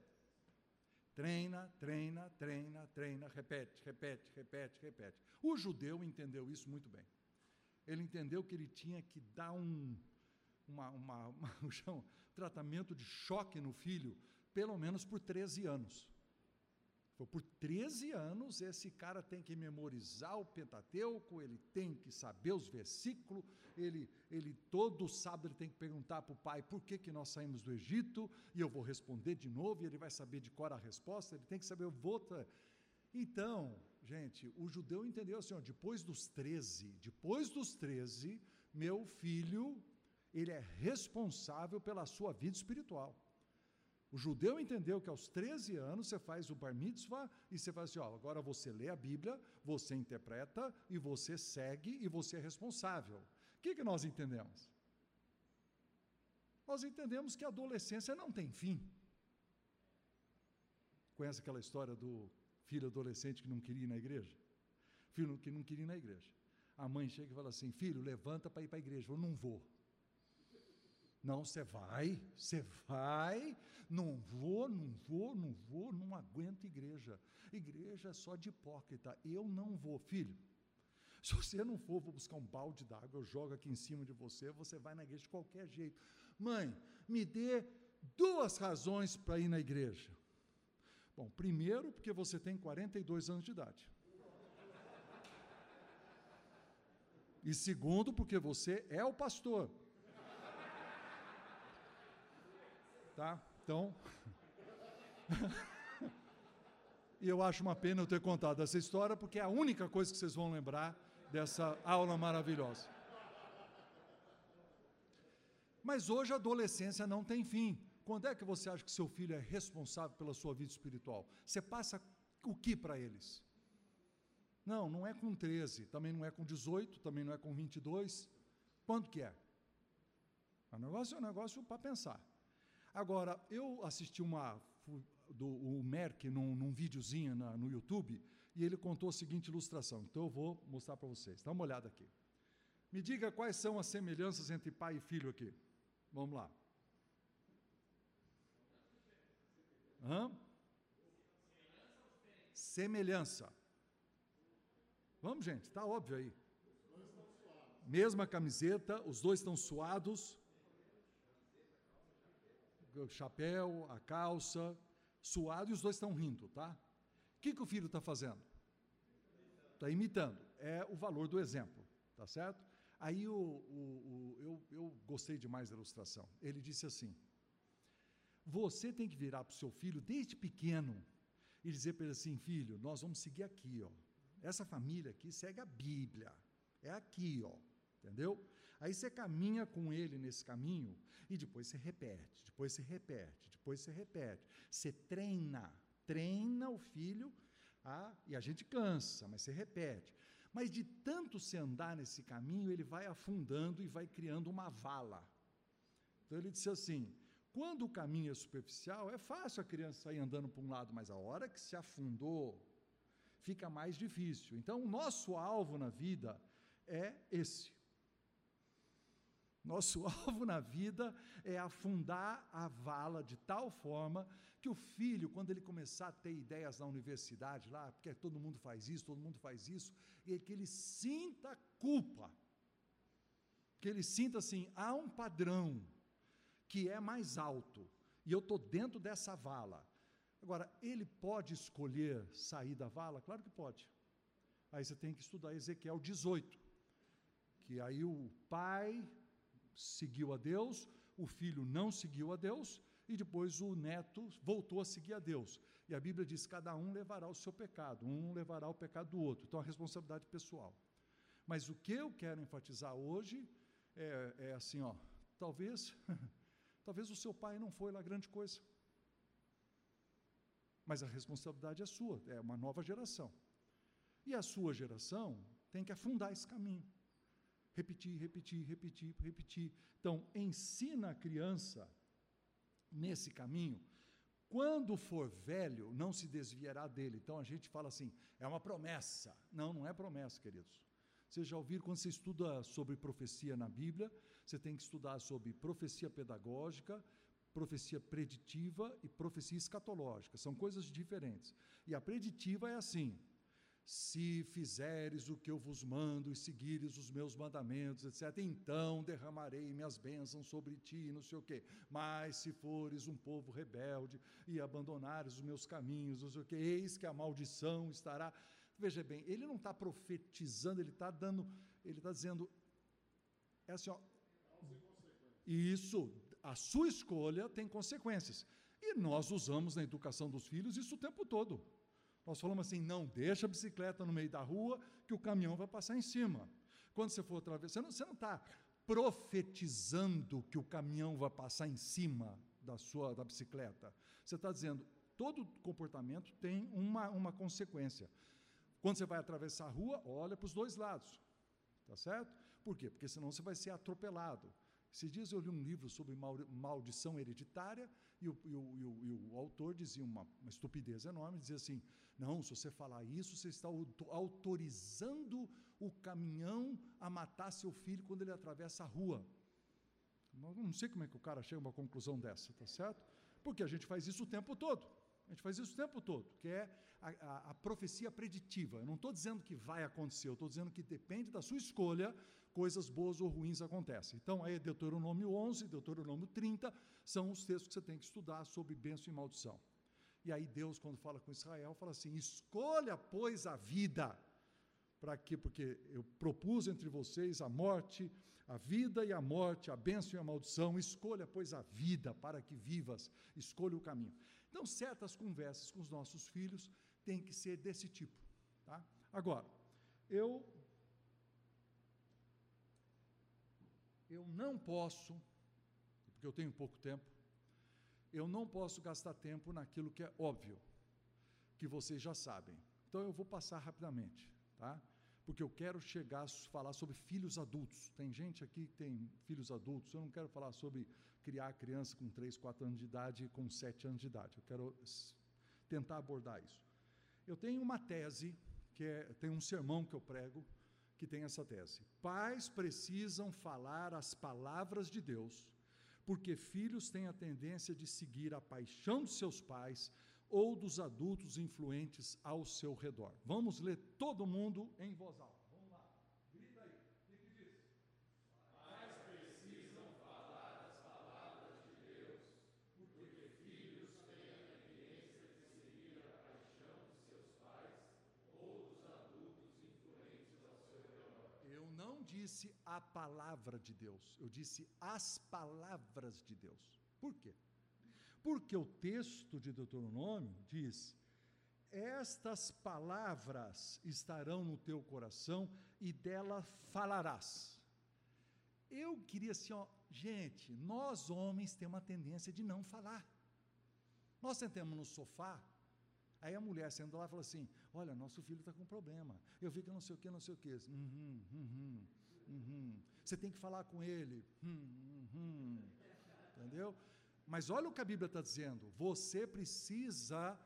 Speaker 1: Treina, treina, treina, treina, repete, repete, repete, repete. O judeu entendeu isso muito bem. Ele entendeu que ele tinha que dar um, uma, uma, uma, *laughs* um tratamento de choque no filho, pelo menos por 13 anos. Por 13 anos, esse cara tem que memorizar o Pentateuco, ele tem que saber os versículos, ele, ele todo sábado ele tem que perguntar para o pai por que, que nós saímos do Egito, e eu vou responder de novo, e ele vai saber de cor a resposta, ele tem que saber o voto. Então, gente, o judeu entendeu assim, ó, depois dos 13, depois dos 13, meu filho, ele é responsável pela sua vida espiritual. O judeu entendeu que aos 13 anos você faz o bar mitzvah e você faz assim, ó, agora você lê a Bíblia, você interpreta e você segue e você é responsável. O que, que nós entendemos? Nós entendemos que a adolescência não tem fim. Conhece aquela história do filho adolescente que não queria ir na igreja? Filho que não queria ir na igreja. A mãe chega e fala assim: Filho, levanta para ir para a igreja. Eu não vou. Não, você vai, você vai, não vou, não vou, não vou, não aguento igreja. Igreja é só de hipócrita. Eu não vou, filho. Se você não for, vou buscar um balde d'água, eu jogo aqui em cima de você, você vai na igreja de qualquer jeito. Mãe, me dê duas razões para ir na igreja. Bom, primeiro, porque você tem 42 anos de idade. E segundo, porque você é o pastor. Tá? Então. *laughs* e eu acho uma pena eu ter contado essa história, porque é a única coisa que vocês vão lembrar dessa aula maravilhosa. Mas hoje a adolescência não tem fim. Quando é que você acha que seu filho é responsável pela sua vida espiritual? Você passa o que para eles? Não, não é com 13, também não é com 18, também não é com 22. Quando que é? O negócio é um negócio para pensar. Agora, eu assisti uma do o Merck num, num videozinho na, no YouTube e ele contou a seguinte ilustração. Então eu vou mostrar para vocês. Dá uma olhada aqui. Me diga quais são as semelhanças entre pai e filho aqui. Vamos lá. Hã? Semelhança. Vamos, gente, está óbvio aí. Mesma camiseta, os dois estão suados. O chapéu, a calça, suado e os dois estão rindo, tá? O que, que o filho está fazendo? Está imitando. É o valor do exemplo, tá certo? Aí o, o, o, eu, eu gostei demais da ilustração. Ele disse assim: Você tem que virar para o seu filho desde pequeno e dizer para ele assim: Filho, nós vamos seguir aqui, ó. Essa família aqui segue a Bíblia. É aqui, ó. Entendeu? Aí você caminha com ele nesse caminho e depois você repete, depois você repete, depois você repete. Você treina, treina o filho a, e a gente cansa, mas você repete. Mas de tanto se andar nesse caminho, ele vai afundando e vai criando uma vala. Então ele disse assim: quando o caminho é superficial, é fácil a criança sair andando para um lado, mas a hora que se afundou, fica mais difícil. Então, o nosso alvo na vida é esse. Nosso *laughs* alvo na vida é afundar a vala de tal forma que o filho, quando ele começar a ter ideias na universidade, lá, porque todo mundo faz isso, todo mundo faz isso, e que ele sinta culpa. Que ele sinta assim: há um padrão que é mais alto, e eu estou dentro dessa vala. Agora, ele pode escolher sair da vala? Claro que pode. Aí você tem que estudar Ezequiel 18, que aí o pai seguiu a Deus, o filho não seguiu a Deus, e depois o neto voltou a seguir a Deus. E a Bíblia diz: cada um levará o seu pecado, um levará o pecado do outro. Então, a responsabilidade pessoal. Mas o que eu quero enfatizar hoje é, é assim: ó, talvez, *laughs* talvez o seu pai não foi lá grande coisa. Mas a responsabilidade é sua, é uma nova geração. E a sua geração tem que afundar esse caminho. Repetir, repetir, repetir, repetir. Então, ensina a criança nesse caminho. Quando for velho, não se desviará dele. Então a gente fala assim, é uma promessa. Não, não é promessa, queridos. Vocês já ouviram, quando você estuda sobre profecia na Bíblia, você tem que estudar sobre profecia pedagógica, profecia preditiva e profecia escatológica. São coisas diferentes. E a preditiva é assim: se fizeres o que eu vos mando e seguires os meus mandamentos, etc., então derramarei minhas bênçãos sobre ti, não sei o quê. Mas se fores um povo rebelde e abandonares os meus caminhos, não sei o quê, eis que a maldição estará. Veja bem, ele não está profetizando, ele está dando, ele está dizendo, é assim, ó, isso, a sua escolha tem consequências. E nós usamos na educação dos filhos isso o tempo todo. Nós falamos assim: não deixa a bicicleta no meio da rua, que o caminhão vai passar em cima. Quando você for atravessar, você não está profetizando que o caminhão vai passar em cima da sua da bicicleta. Você está dizendo, todo comportamento tem uma, uma consequência. Quando você vai atravessar a rua, olha para os dois lados. Tá certo? Por quê? Porque senão você vai ser atropelado. Esses dias eu li um livro sobre maldição hereditária e o, e o, e o, e o autor dizia uma, uma, estupidez enorme, dizia assim, não, se você falar isso, você está autorizando o caminhão a matar seu filho quando ele atravessa a rua. Não sei como é que o cara chega a uma conclusão dessa, tá certo? Porque a gente faz isso o tempo todo. A gente faz isso o tempo todo, que é a, a, a profecia preditiva. Eu não estou dizendo que vai acontecer, eu estou dizendo que depende da sua escolha, coisas boas ou ruins acontecem. Então, aí Deuteronômio 11, Deuteronômio 30, são os textos que você tem que estudar sobre bênção e maldição. E aí Deus, quando fala com Israel, fala assim: escolha, pois, a vida. Para quê? Porque eu propus entre vocês a morte, a vida e a morte, a bênção e a maldição. Escolha, pois, a vida para que vivas. Escolha o caminho. Então, certas conversas com os nossos filhos têm que ser desse tipo. Tá? Agora, eu eu não posso, porque eu tenho pouco tempo, eu não posso gastar tempo naquilo que é óbvio, que vocês já sabem. Então eu vou passar rapidamente, tá? Porque eu quero chegar a falar sobre filhos adultos. Tem gente aqui que tem filhos adultos, eu não quero falar sobre criar criança com 3, 4 anos de idade e com 7 anos de idade. Eu quero tentar abordar isso. Eu tenho uma tese, que é, tem um sermão que eu prego, que tem essa tese. Pais precisam falar as palavras de Deus, porque filhos têm a tendência de seguir a paixão de seus pais ou dos adultos influentes ao seu redor. Vamos ler todo mundo em voz alta. Vamos lá. Grita aí. O que, que diz? Eu não disse a palavra de Deus, eu disse as palavras de Deus. Por quê? Porque o texto de Deuteronômio diz: Estas palavras estarão no teu coração e dela falarás. Eu queria assim, ó, gente, nós homens temos uma tendência de não falar. Nós sentamos no sofá, aí a mulher sendo lá fala assim: Olha, nosso filho está com problema. Eu vi que não sei o que, não sei o que. Uhum, uhum, uhum. Você tem que falar com ele. Hum, uhum. Entendeu? Mas olha o que a Bíblia está dizendo: você precisa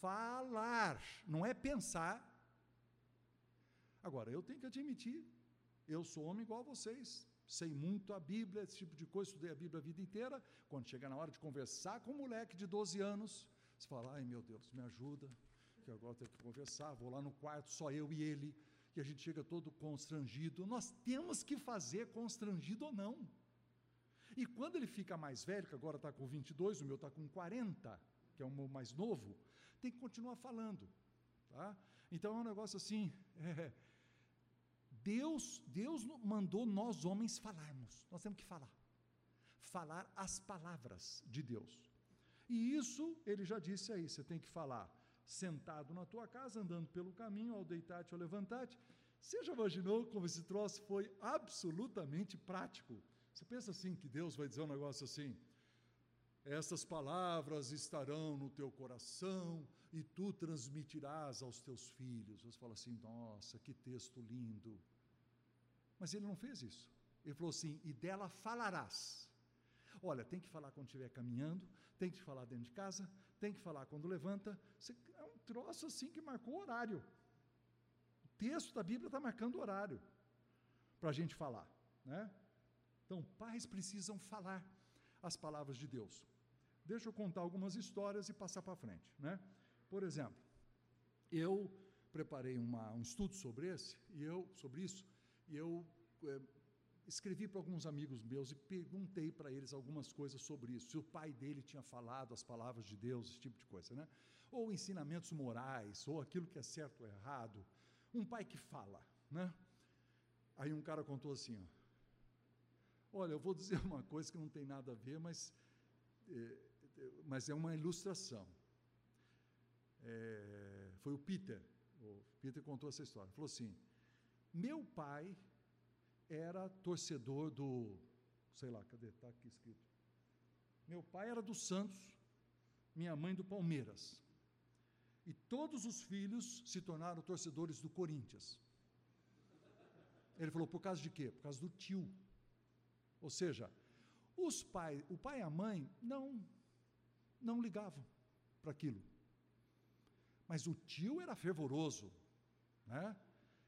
Speaker 1: falar, não é pensar. Agora, eu tenho que admitir, eu sou homem igual a vocês, sei muito a Bíblia, esse tipo de coisa, estudei a Bíblia a vida inteira. Quando chega na hora de conversar com um moleque de 12 anos, você fala: ai meu Deus, me ajuda, que agora eu tenho que conversar. Vou lá no quarto, só eu e ele, e a gente chega todo constrangido. Nós temos que fazer constrangido ou não. E quando ele fica mais velho, que agora está com 22, o meu está com 40, que é o meu mais novo, tem que continuar falando. Tá? Então é um negócio assim. *laughs* É, Deus, Deus mandou nós homens falarmos. Nós temos que falar. Falar as palavras de Deus. E isso ele já disse aí, você tem que falar sentado na tua casa, andando pelo caminho, ao deitar-te ou levantar-te. Você já imaginou como esse troço foi absolutamente prático? Você pensa assim que Deus vai dizer um negócio assim: essas palavras estarão no teu coração e tu transmitirás aos teus filhos. Você fala assim: nossa, que texto lindo. Mas ele não fez isso. Ele falou assim: e dela falarás. Olha, tem que falar quando estiver caminhando, tem que falar dentro de casa, tem que falar quando levanta. Você, troço assim que marcou horário. O texto da Bíblia está marcando horário para a gente falar, né? Então, pais precisam falar as palavras de Deus. Deixa eu contar algumas histórias e passar para frente, né? Por exemplo, eu preparei uma, um estudo sobre esse e eu sobre isso e eu é, escrevi para alguns amigos meus e perguntei para eles algumas coisas sobre isso. Se o pai dele tinha falado as palavras de Deus, esse tipo de coisa, né? Ou ensinamentos morais, ou aquilo que é certo ou errado. Um pai que fala, né? Aí um cara contou assim, ó, Olha, eu vou dizer uma coisa que não tem nada a ver, mas é, mas é uma ilustração. É, foi o Peter, o Peter contou essa história. Falou assim: meu pai era torcedor do, sei lá, cadê? Está aqui escrito. Meu pai era do Santos, minha mãe do Palmeiras. E todos os filhos se tornaram torcedores do Corinthians. Ele falou: por causa de quê? Por causa do tio. Ou seja, os pai, o pai e a mãe não não ligavam para aquilo. Mas o tio era fervoroso, né?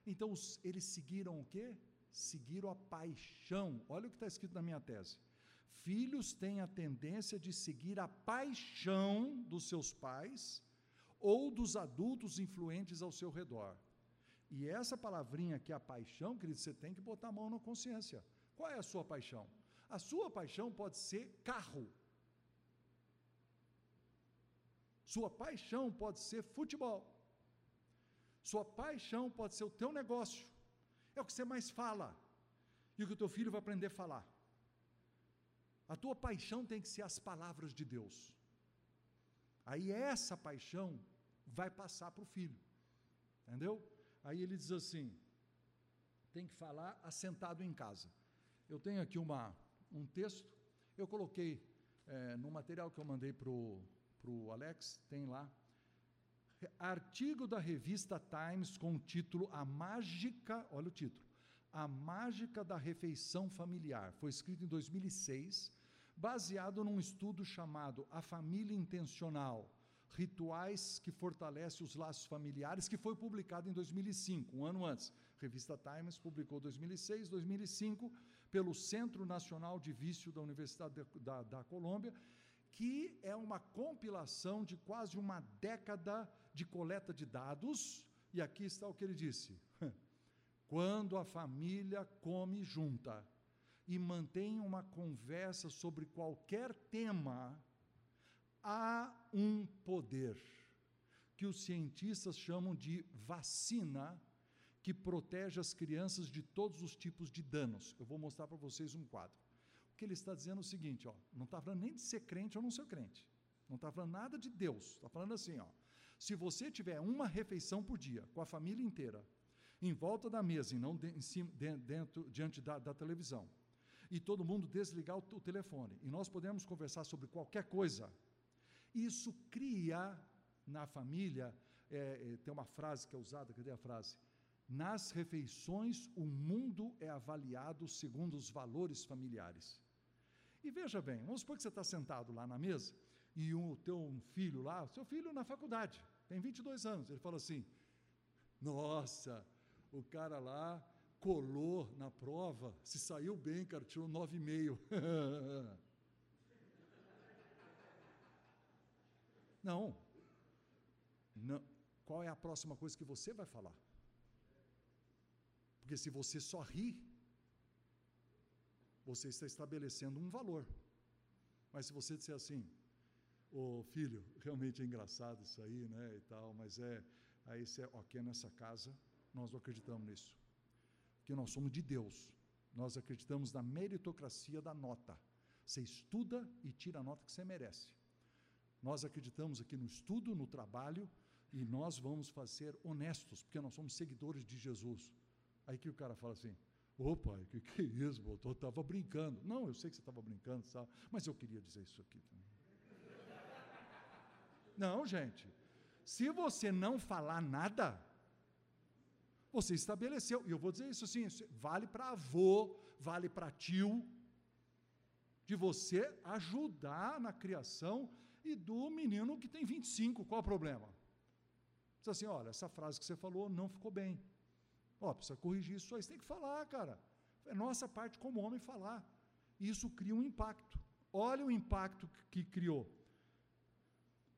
Speaker 1: Então os, eles seguiram o quê? Seguiram a paixão. Olha o que está escrito na minha tese. Filhos têm a tendência de seguir a paixão dos seus pais ou dos adultos influentes ao seu redor. E essa palavrinha que é a paixão, querido, você tem que botar a mão na consciência. Qual é a sua paixão? A sua paixão pode ser carro. Sua paixão pode ser futebol. Sua paixão pode ser o teu negócio. É o que você mais fala. E o que o teu filho vai aprender a falar. A tua paixão tem que ser as palavras de Deus. Aí essa paixão vai passar para o filho. Entendeu? Aí ele diz assim: tem que falar assentado em casa. Eu tenho aqui uma, um texto, eu coloquei é, no material que eu mandei para o Alex, tem lá, artigo da revista Times com o título A Mágica, olha o título, A Mágica da Refeição Familiar. Foi escrito em 2006, baseado num estudo chamado A Família Intencional, Rituais que Fortalecem os Laços Familiares, que foi publicado em 2005, um ano antes. A revista Times publicou 2006, 2005, pelo Centro Nacional de Vício da Universidade da, da, Colômbia, que é uma compilação de quase uma década de coleta de dados, e aqui está o que ele disse: *laughs* quando a família come junta e mantém uma conversa sobre qualquer tema, há um poder que os cientistas chamam de vacina que protege as crianças de todos os tipos de danos. Eu vou mostrar para vocês um quadro. O que ele está dizendo é o seguinte, ó, não está falando nem de ser crente ou não ser crente. Não está falando nada de Deus. Está falando assim, ó, se você tiver uma refeição por dia com a família inteira, em volta da mesa e não de, cima, de, dentro, diante da, da, televisão, e todo mundo desligar o, o telefone, e nós podemos conversar sobre qualquer coisa, isso cria na família, é, é, tem uma frase que é usada, cadê a frase? Nas refeições, o mundo é avaliado segundo os valores familiares. E veja bem, vamos supor que você está sentado lá na mesa e o teu filho lá, seu filho na faculdade, tem 22 anos, ele fala assim: Nossa, o cara lá colou na prova, se saiu bem, cara, tirou 9,5. *laughs* Não, não. Qual é a próxima coisa que você vai falar? Porque se você só ri, você está estabelecendo um valor. Mas se você disser assim, ô oh, filho, realmente é engraçado isso aí, né, e tal, mas é, aí você, ok, nessa casa, nós não acreditamos nisso. Porque nós somos de Deus. Nós acreditamos na meritocracia da nota. Você estuda e tira a nota que você merece. Nós acreditamos aqui no estudo, no trabalho, e nós vamos fazer honestos, porque nós somos seguidores de Jesus. Aí que o cara fala assim: Ô pai, que que é isso? Eu estava brincando. Não, eu sei que você estava brincando, sabe? mas eu queria dizer isso aqui também. Não, gente. Se você não falar nada, você estabeleceu. E eu vou dizer isso assim: vale para avô, vale para tio, de você ajudar na criação e do menino que tem 25. Qual o problema? Diz assim: olha, essa frase que você falou não ficou bem. Ó, precisa corrigir isso aí. Você tem que falar, cara. É nossa parte como homem falar. Isso cria um impacto. Olha o impacto que criou.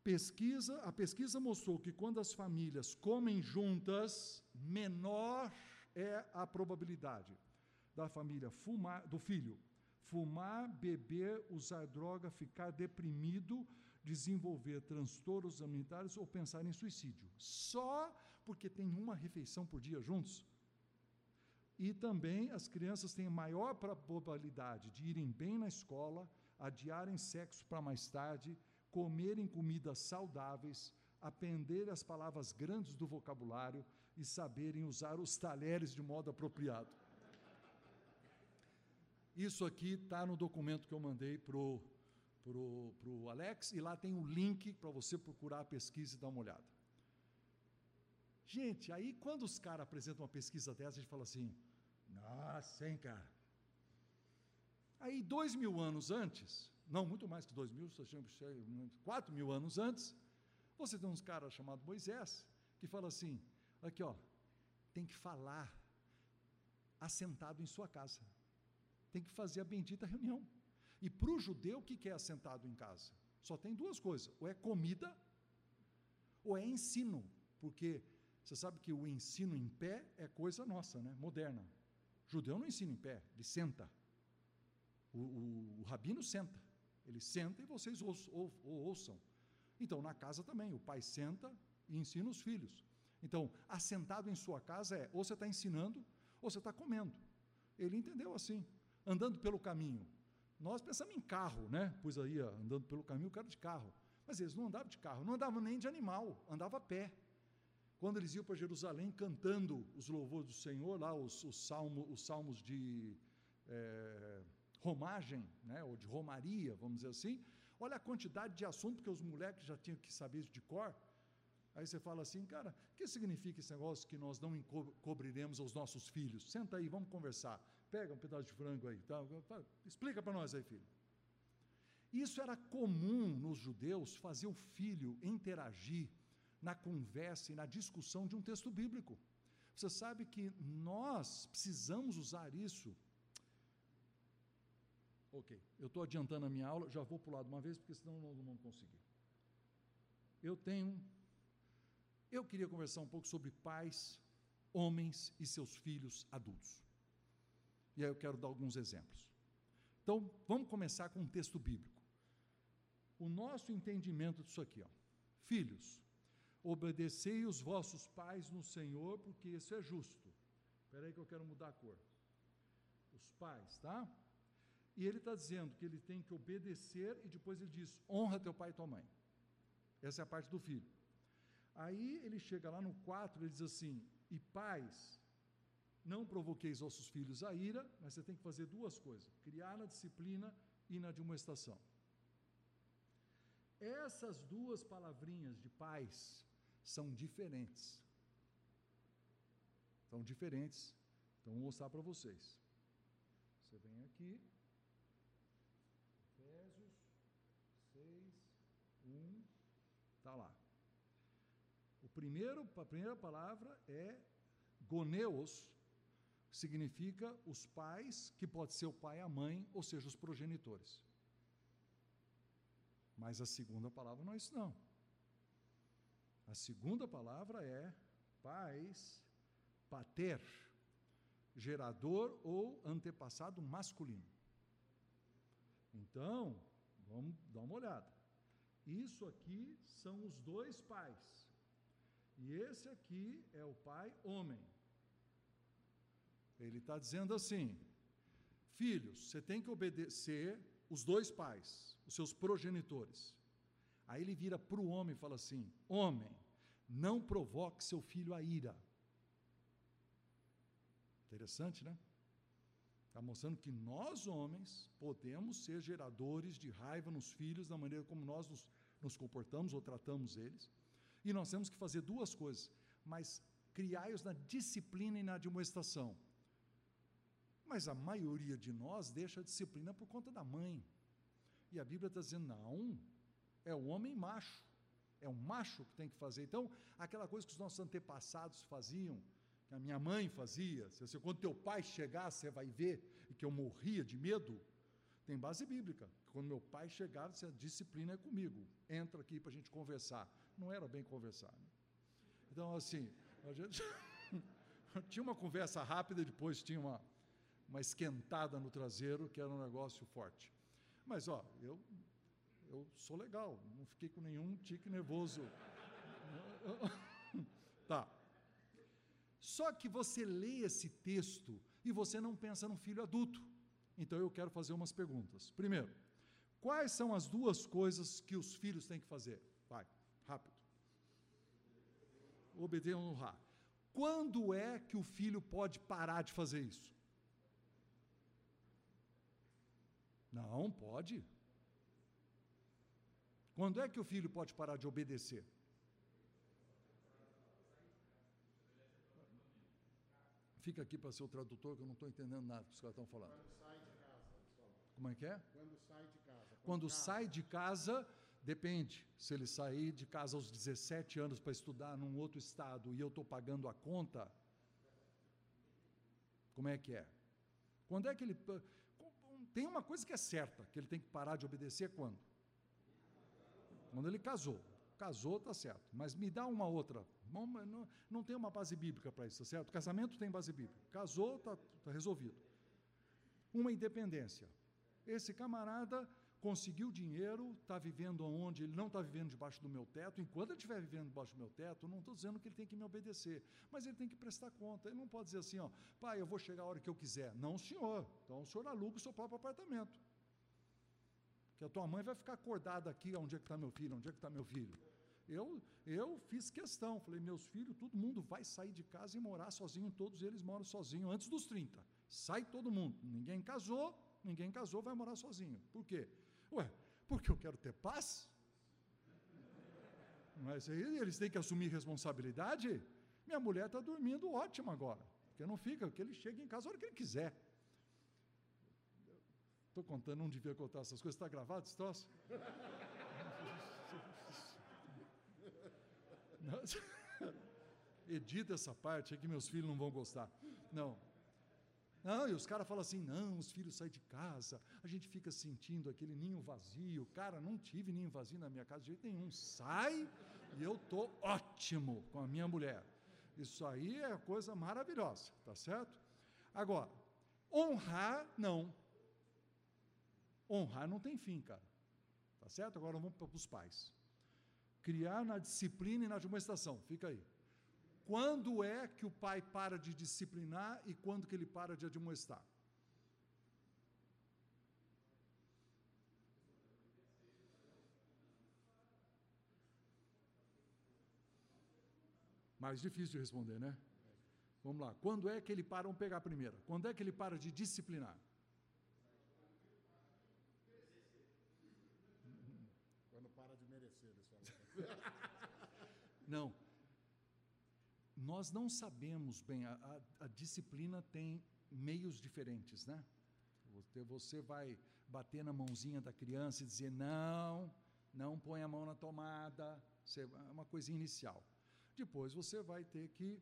Speaker 1: Pesquisa, a pesquisa mostrou que quando as famílias comem juntas, menor é a probabilidade da família fumar, do filho fumar, beber, usar droga, ficar deprimido, desenvolver transtornos alimentares ou pensar em suicídio. Só porque tem uma refeição por dia juntos. E também as crianças têm maior probabilidade de irem bem na escola, adiarem sexo para mais tarde, comerem comidas saudáveis, aprender as palavras grandes do vocabulário e saberem usar os talheres de modo apropriado. Isso aqui está no documento que eu mandei para o pro, pro Alex, e lá tem um link para você procurar a pesquisa e dar uma olhada. Gente, aí quando os caras apresentam uma pesquisa dessa, a gente fala assim, nossa, hein, cara. Aí, dois mil anos antes, não, muito mais que dois mil, quatro mil anos antes, você tem uns caras chamados Moisés, que fala assim, aqui ó, tem que falar assentado em sua casa. Tem que fazer a bendita reunião. E para o judeu, o que é assentado em casa? Só tem duas coisas: ou é comida, ou é ensino. Porque você sabe que o ensino em pé é coisa nossa, né? moderna. O judeu não ensina em pé, ele senta. O, o, o rabino senta. Ele senta e vocês ouçam, ou, ou, ouçam. Então, na casa também, o pai senta e ensina os filhos. Então, assentado em sua casa é ou você está ensinando ou você está comendo. Ele entendeu assim, andando pelo caminho. Nós pensamos em carro, né? Pois aí, andando pelo caminho, o cara de carro. Mas eles não andavam de carro, não andavam nem de animal, andavam a pé. Quando eles iam para Jerusalém cantando os louvores do Senhor, lá os, os, salmo, os salmos de é, romagem, né, ou de romaria, vamos dizer assim, olha a quantidade de assunto que os moleques já tinham que saber de cor. Aí você fala assim, cara, o que significa esse negócio que nós não encobriremos aos nossos filhos? Senta aí, vamos conversar. Pega um pedaço de frango aí. Tá? Explica para nós aí, filho. Isso era comum nos judeus fazer o filho interagir na conversa e na discussão de um texto bíblico. Você sabe que nós precisamos usar isso Ok, eu estou adiantando a minha aula, já vou pular de uma vez, porque senão não vamos conseguir. Eu tenho. Eu queria conversar um pouco sobre pais, homens e seus filhos adultos. E aí eu quero dar alguns exemplos. Então, vamos começar com um texto bíblico. O nosso entendimento disso aqui, ó. Filhos, obedecei os vossos pais no Senhor, porque isso é justo. Espera aí que eu quero mudar a cor. Os pais, tá? E ele está dizendo que ele tem que obedecer, e depois ele diz: honra teu pai e tua mãe. Essa é a parte do filho. Aí ele chega lá no 4, ele diz assim: E pais, não provoqueis vossos filhos a ira, mas você tem que fazer duas coisas: criar na disciplina e na admoestação. Essas duas palavrinhas de pais são diferentes. São diferentes. Então vou mostrar para vocês. Você vem aqui. Efésios 6, 1. Está lá. O primeiro, a primeira palavra é goneos, significa os pais, que pode ser o pai e a mãe, ou seja, os progenitores. Mas a segunda palavra não é isso não. A segunda palavra é pais, pater, gerador ou antepassado masculino. Então, vamos dar uma olhada. Isso aqui são os dois pais. E esse aqui é o pai homem. Ele está dizendo assim: filhos, você tem que obedecer os dois pais, os seus progenitores. Aí ele vira para o homem e fala assim: Homem, não provoque seu filho a ira. Interessante, né? Está mostrando que nós, homens, podemos ser geradores de raiva nos filhos, da maneira como nós nos, nos comportamos ou tratamos eles. E nós temos que fazer duas coisas, mas criai-os na disciplina e na admoestação. Mas a maioria de nós deixa a disciplina por conta da mãe. E a Bíblia está dizendo: não, é o homem macho. É o macho que tem que fazer. Então, aquela coisa que os nossos antepassados faziam, que a minha mãe fazia, se quando teu pai chegar, você vai ver, e que eu morria de medo, tem base bíblica. Quando meu pai chegava, a disciplina é comigo, entra aqui para a gente conversar. Não era bem conversar. Né? Então, assim, a gente *laughs* tinha uma conversa rápida, depois tinha uma, uma esquentada no traseiro, que era um negócio forte. Mas, ó, eu, eu sou legal, não fiquei com nenhum tique nervoso. *laughs* tá. Só que você lê esse texto e você não pensa no filho adulto. Então eu quero fazer umas perguntas. Primeiro, quais são as duas coisas que os filhos têm que fazer? Vai, rápido. Obedecer ou honrar. Quando é que o filho pode parar de fazer isso? Não, pode. Quando é que o filho pode parar de obedecer? Fica aqui para ser o tradutor, que eu não estou entendendo nada que os caras estão falando.
Speaker 2: Quando sai de casa.
Speaker 1: Como é que é?
Speaker 2: Quando sai de casa.
Speaker 1: Quando
Speaker 2: casa.
Speaker 1: sai de casa, depende. Se ele sair de casa aos 17 anos para estudar num outro estado e eu estou pagando a conta, como é que é? Quando é que ele. Tem uma coisa que é certa, que ele tem que parar de obedecer quando? Quando ele casou. Casou, está certo. Mas me dá uma outra. Não, não, não tem uma base bíblica para isso, tá certo? Casamento tem base bíblica. Casou, está tá resolvido. Uma independência. Esse camarada conseguiu dinheiro, está vivendo onde ele não está vivendo debaixo do meu teto. Enquanto ele estiver vivendo debaixo do meu teto, não estou dizendo que ele tem que me obedecer, mas ele tem que prestar conta. Ele não pode dizer assim, ó, pai, eu vou chegar a hora que eu quiser. Não, senhor. Então o senhor aluga o seu próprio apartamento. Que a tua mãe vai ficar acordada aqui, onde é que está meu filho, onde é que está meu filho. Eu, eu fiz questão, falei, meus filhos, todo mundo vai sair de casa e morar sozinho, todos eles moram sozinhos antes dos 30. Sai todo mundo. Ninguém casou, ninguém casou, vai morar sozinho. Por quê? Ué, porque eu quero ter paz? Mas eles têm que assumir responsabilidade. Minha mulher está dormindo ótima agora, porque não fica, que ele chega em casa a hora que ele quiser. Estou contando, não devia contar essas coisas. Está gravado esse troço? *laughs* *laughs* Edita essa parte, é que meus filhos não vão gostar. Não. Não, e os caras falam assim: não, os filhos saem de casa, a gente fica sentindo aquele ninho vazio. Cara, não tive ninho vazio na minha casa de jeito nenhum. Sai e eu tô ótimo com a minha mulher. Isso aí é coisa maravilhosa, tá certo? Agora, honrar, não. Honrar não tem fim, cara. Tá certo? Agora vamos para os pais. Criar na disciplina e na demonstração. Fica aí. Quando é que o pai para de disciplinar e quando que ele para de admoestar? Mais difícil de responder, né? Vamos lá. Quando é que ele para? Vamos pegar a primeira. Quando é que ele para de disciplinar?
Speaker 2: Quando para de merecer, eles falam.
Speaker 1: Não. Nós não sabemos bem, a, a, a disciplina tem meios diferentes, né? Você, vai bater na mãozinha da criança e dizer: não, não põe a mão na tomada, é uma coisa inicial. Depois você vai ter que.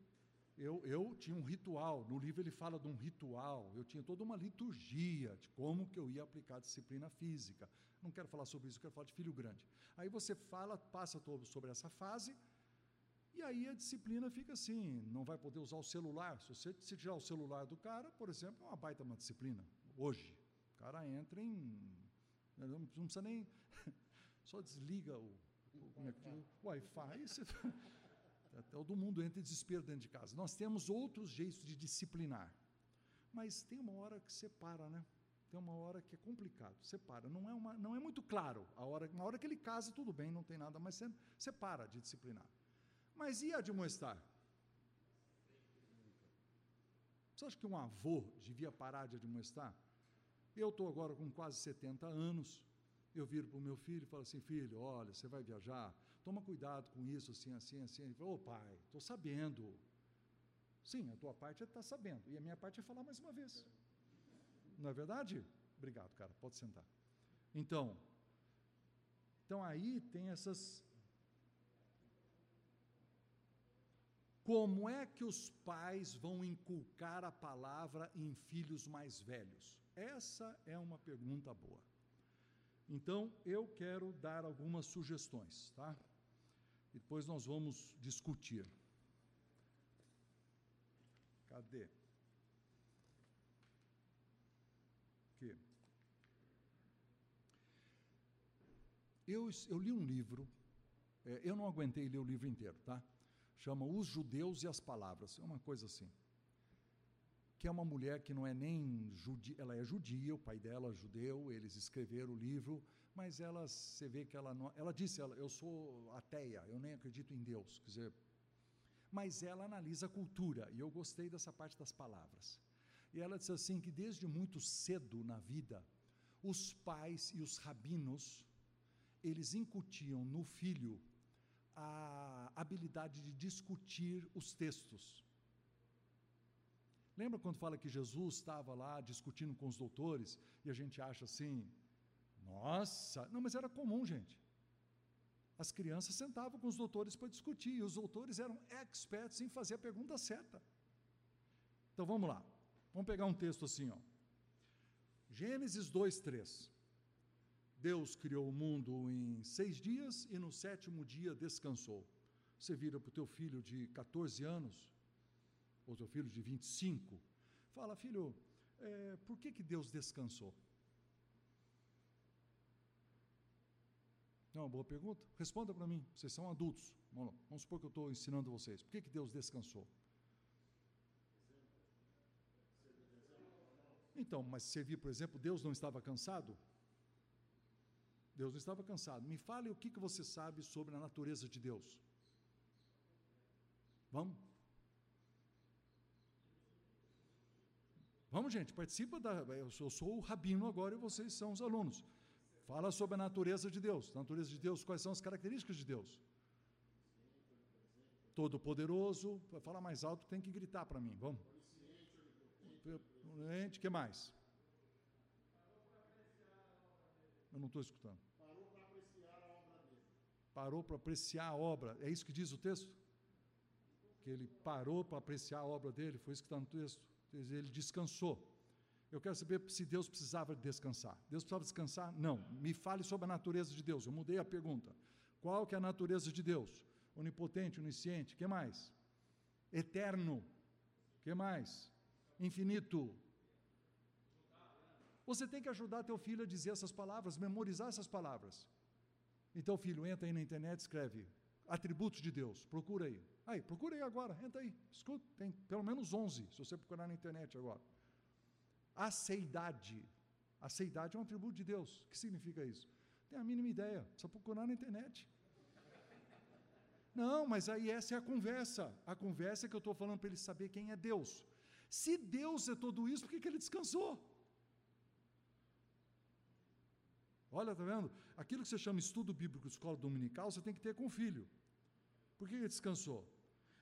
Speaker 1: Eu, eu tinha um ritual, no livro ele fala de um ritual, eu tinha toda uma liturgia de como que eu ia aplicar a disciplina física. Não quero falar sobre isso, quero falar de filho grande. Aí você fala, passa sobre essa fase, e aí a disciplina fica assim, não vai poder usar o celular. Se você se tirar o celular do cara, por exemplo, é uma baita uma disciplina. Hoje, o cara entra em. Não precisa nem. *laughs* Só desliga o, o, é Wi-Fi. Você, *laughs* todo mundo entra em desespero dentro de casa. Nós temos outros jeitos de disciplinar. Mas tem uma hora que separa, né? Tem uma hora que é complicado, separa. Não é, uma, não é muito claro. A hora, uma hora que ele casa, tudo bem, não tem nada, mas você separa de disciplinar. Mas e admoestar? Você acha que um avô devia parar de admoestar? Eu estou agora com quase 70 anos, eu viro para o meu filho e falo assim, filho, olha, você vai viajar, toma cuidado com isso, assim, assim, assim. Ele falou, ô pai, estou sabendo. Sim, a tua parte é estar tá sabendo, e a minha parte é falar mais uma vez. Não é verdade? Obrigado, cara, pode sentar. Então, então aí tem essas Como é que os pais vão inculcar a palavra em filhos mais velhos? Essa é uma pergunta boa. Então, eu quero dar algumas sugestões, tá? E depois nós vamos discutir. Cadê? Que? Eu, eu li um livro, é, eu não aguentei ler o livro inteiro, tá? Chama Os Judeus e as Palavras, é uma coisa assim. Que é uma mulher que não é nem judia, ela é judia, o pai dela é judeu, eles escreveram o livro, mas ela, você vê que ela não, ela disse, ela, eu sou ateia, eu nem acredito em Deus, quer dizer, mas ela analisa a cultura, e eu gostei dessa parte das palavras. E ela disse assim que desde muito cedo na vida, os pais e os rabinos, eles incutiam no filho a habilidade de discutir os textos. Lembra quando fala que Jesus estava lá discutindo com os doutores e a gente acha assim, nossa, não, mas era comum, gente. As crianças sentavam com os doutores para discutir e os doutores eram experts em fazer a pergunta certa. Então vamos lá, vamos pegar um texto assim, ó. Gênesis 2, 3. Deus criou o mundo em seis dias e no sétimo dia descansou. Você vira para o teu filho de 14 anos, ou teu filho de 25, fala, filho, é, por que, que Deus descansou? É uma boa pergunta? Responda para mim, vocês são adultos. Vamos, vamos supor que eu estou ensinando vocês. Por que, que Deus descansou? Então, mas servir, por exemplo, Deus não estava cansado? Deus não estava cansado. Me fale o que, que você sabe sobre a natureza de Deus. Vamos? Vamos, gente, participa da. Eu sou, eu sou, o rabino agora e vocês são os alunos. Fala sobre a natureza de Deus. Natureza de Deus, quais são as características de Deus? Todo-poderoso. Falar mais alto, tem que gritar para mim. Vamos. O que mais? Eu não estou escutando.
Speaker 2: Parou para apreciar a obra dele.
Speaker 1: Parou para apreciar a obra. É isso que diz o texto? Que ele parou para apreciar a obra dele. Foi isso que está no texto. Ele descansou. Eu quero saber se Deus precisava descansar. Deus precisava descansar? Não. Me fale sobre a natureza de Deus. Eu mudei a pergunta. Qual que é a natureza de Deus? Onipotente, onisciente, que mais? Eterno. Que mais? Infinito. Você tem que ajudar teu filho a dizer essas palavras, memorizar essas palavras. Então, filho, entra aí na internet, escreve atributos de Deus. Procura aí. Aí, procura aí agora, entra aí. Escuta, tem pelo menos 11, se você procurar na internet agora. Aceidade. Aceidade é um atributo de Deus. O que significa isso? Tem a mínima ideia, só procurar na internet. Não, mas aí essa é a conversa. A conversa que eu estou falando para ele saber quem é Deus. Se Deus é tudo isso, por que, que ele descansou? Olha, tá vendo? Aquilo que você chama estudo bíblico, escola dominical, você tem que ter com o filho. Por que ele descansou?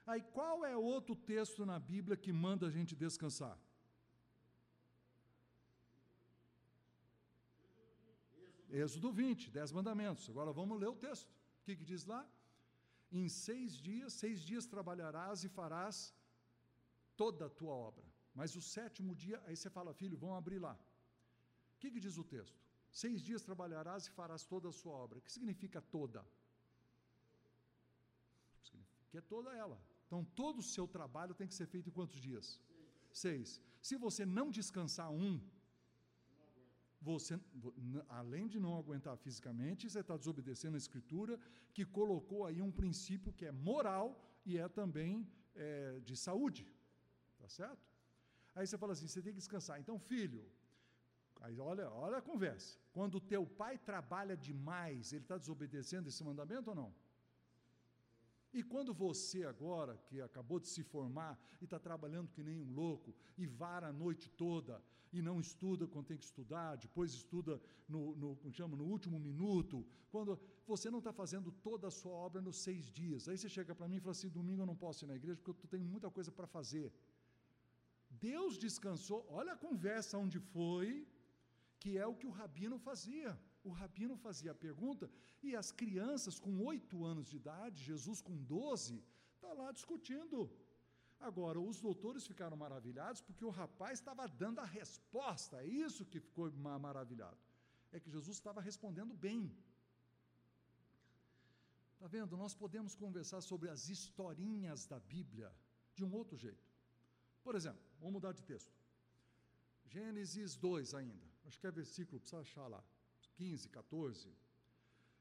Speaker 1: Aí qual é outro texto na Bíblia que manda a gente descansar? Êxodo 20, dez mandamentos. Agora vamos ler o texto. O que, que diz lá? Em seis dias, seis dias trabalharás e farás toda a tua obra. Mas o sétimo dia, aí você fala, filho, vamos abrir lá. O que, que diz o texto? Seis dias trabalharás e farás toda a sua obra. O que significa toda? Que é toda ela. Então, todo o seu trabalho tem que ser feito em quantos dias? Seis. Se você não descansar um, você, além de não aguentar fisicamente, você está desobedecendo a Escritura, que colocou aí um princípio que é moral e é também é, de saúde. Tá certo? Aí você fala assim: você tem que descansar. Então, filho, aí olha, olha a conversa. Quando o teu pai trabalha demais, ele está desobedecendo esse mandamento ou não? E quando você agora, que acabou de se formar e está trabalhando que nem um louco, e vara a noite toda, e não estuda quando tem que estudar, depois estuda no, no, chama, no último minuto, quando você não está fazendo toda a sua obra nos seis dias, aí você chega para mim e fala assim, domingo eu não posso ir na igreja porque eu tenho muita coisa para fazer. Deus descansou, olha a conversa onde foi, que é o que o rabino fazia o rabino fazia a pergunta e as crianças com oito anos de idade, Jesus com doze, está lá discutindo. Agora, os doutores ficaram maravilhados porque o rapaz estava dando a resposta, é isso que ficou maravilhado. É que Jesus estava respondendo bem. Está vendo? Nós podemos conversar sobre as historinhas da Bíblia de um outro jeito. Por exemplo, vamos mudar de texto. Gênesis 2 ainda. Acho que é versículo, precisa achar lá. 15, 14.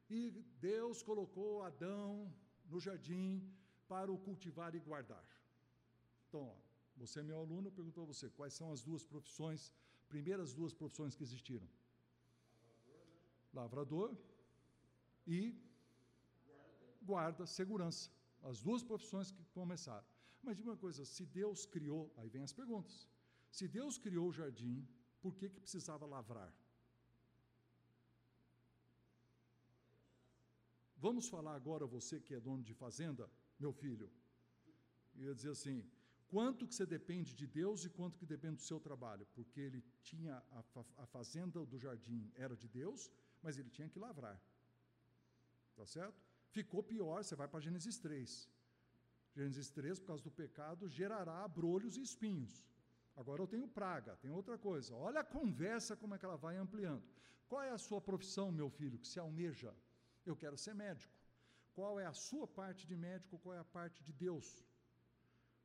Speaker 1: E Deus colocou Adão no jardim para o cultivar e guardar. Então, ó, você é meu aluno, eu pergunto a você, quais são as duas profissões, primeiras duas profissões que existiram? Lavrador e guarda, segurança. As duas profissões que começaram. Mas diga uma coisa, se Deus criou, aí vem as perguntas. Se Deus criou o jardim, por que, que precisava lavrar? Vamos falar agora, você que é dono de fazenda, meu filho. Eu ia dizer assim: quanto que você depende de Deus e quanto que depende do seu trabalho? Porque ele tinha a, a fazenda do jardim era de Deus, mas ele tinha que lavrar. Tá certo? Ficou pior, você vai para Gênesis 3. Gênesis 3, por causa do pecado, gerará abrolhos e espinhos. Agora eu tenho praga, tem outra coisa. Olha a conversa como é que ela vai ampliando. Qual é a sua profissão, meu filho, que se almeja? Eu quero ser médico. Qual é a sua parte de médico, qual é a parte de Deus?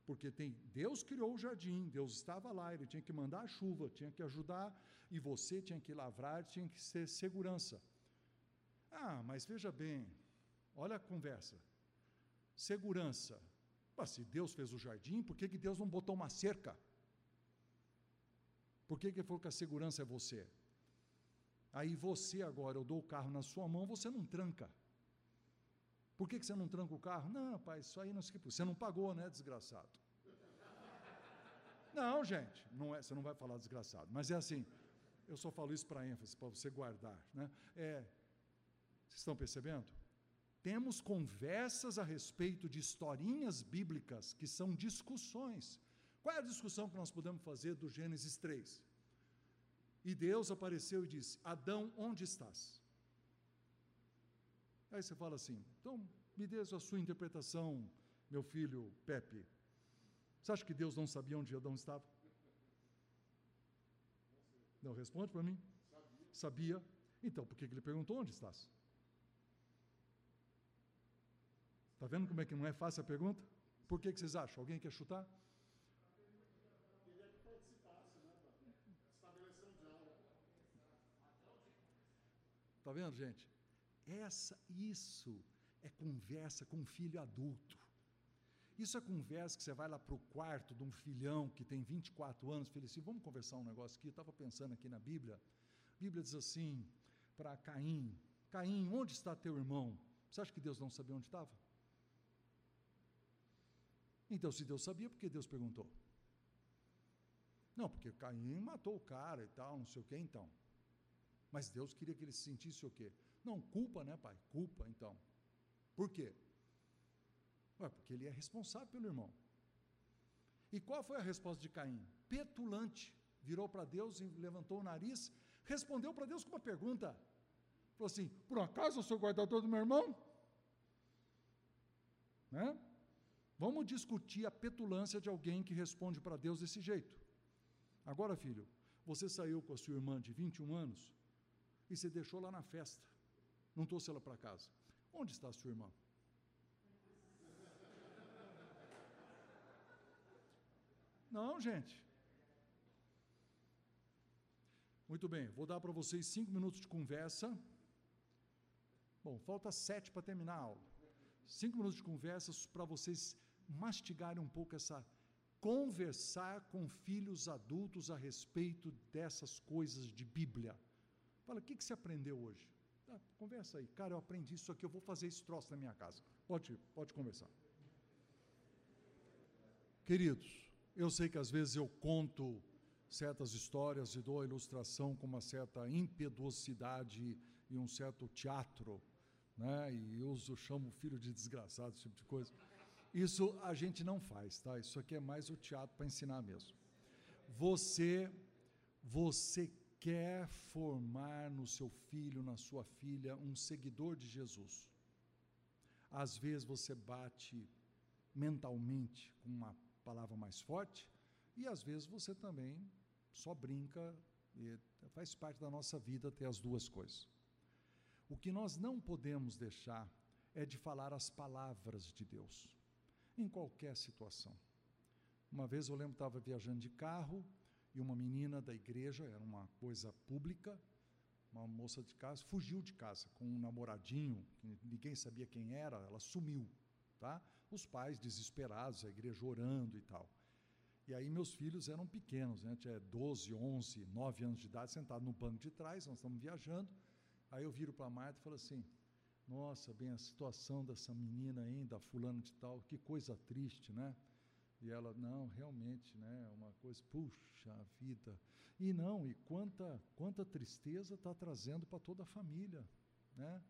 Speaker 1: Porque tem Deus criou o jardim, Deus estava lá, ele tinha que mandar a chuva, tinha que ajudar, e você tinha que lavrar, tinha que ser segurança. Ah, mas veja bem, olha a conversa. Segurança. Mas se Deus fez o jardim, por que, que Deus não botou uma cerca? Por que, que ele falou que a segurança é você? Aí você agora, eu dou o carro na sua mão, você não tranca. Por que, que você não tranca o carro? Não, pai, isso aí não sei o que. Você não pagou, né, desgraçado? Não, gente, não é, você não vai falar desgraçado, mas é assim, eu só falo isso para ênfase, para você guardar. Né? É, vocês estão percebendo? Temos conversas a respeito de historinhas bíblicas que são discussões. Qual é a discussão que nós podemos fazer do Gênesis 3? E Deus apareceu e disse: Adão, onde estás? Aí você fala assim: então me dê a sua interpretação, meu filho Pepe. Você acha que Deus não sabia onde Adão estava? Não responde para mim? Sabia. Então, por que ele perguntou onde estás? Está vendo como é que não é fácil a pergunta? Por que, que vocês acham? Alguém quer chutar?
Speaker 2: Queria que participasse, né? Da estabeleção de aula.
Speaker 1: Tá vendo, gente? Essa, isso é conversa com um filho adulto. Isso é conversa que você vai lá para o quarto de um filhão que tem 24 anos, filho assim, vamos conversar um negócio aqui, eu estava pensando aqui na Bíblia. A Bíblia diz assim para Caim, Caim, onde está teu irmão? Você acha que Deus não sabia onde estava? Então, se Deus sabia, por que Deus perguntou? Não, porque Caim matou o cara e tal, não sei o que, então. Mas Deus queria que ele se sentisse o quê? Não, culpa, né, pai? Culpa, então. Por quê? Ué, porque ele é responsável pelo irmão. E qual foi a resposta de Caim? Petulante. Virou para Deus e levantou o nariz, respondeu para Deus com uma pergunta. Falou assim: Por acaso eu sou guardador do meu irmão? Né? Vamos discutir a petulância de alguém que responde para Deus desse jeito. Agora, filho, você saiu com a sua irmã de 21 anos e você deixou lá na festa, não trouxe ela para casa. Onde está a sua irmã? Não, gente. Muito bem, vou dar para vocês cinco minutos de conversa. Bom, falta sete para terminar a aula. Cinco minutos de conversa para vocês mastigarem um pouco essa. Conversar com filhos adultos a respeito dessas coisas de Bíblia. Fala, o que, que você aprendeu hoje? Tá, conversa aí. Cara, eu aprendi isso aqui, eu vou fazer esse troço na minha casa. Pode, pode conversar. Queridos, eu sei que às vezes eu conto certas histórias e dou a ilustração com uma certa impetuosidade e um certo teatro, né? E uso, chamo o filho de desgraçado, esse tipo de coisa. Isso a gente não faz, tá? Isso aqui é mais o teatro para ensinar mesmo. Você, você quer formar no seu filho, na sua filha, um seguidor de Jesus. Às vezes você bate mentalmente com uma palavra mais forte, e às vezes você também só brinca, e faz parte da nossa vida ter as duas coisas. O que nós não podemos deixar é de falar as palavras de Deus em qualquer situação. Uma vez eu lembro estava viajando de carro e uma menina da igreja, era uma coisa pública, uma moça de casa, fugiu de casa com um namoradinho, que ninguém sabia quem era, ela sumiu, tá? Os pais desesperados, a igreja orando e tal. E aí meus filhos eram pequenos, né? Tinha 12, 11, 9 anos de idade, sentado no banco de trás, nós estamos viajando. Aí eu viro para a Marta e falo assim: nossa, bem, a situação dessa menina ainda, fulano de tal, que coisa triste, né? E ela, não, realmente, né? Uma coisa, puxa vida. E não, e quanta, quanta tristeza está trazendo para toda a família, né?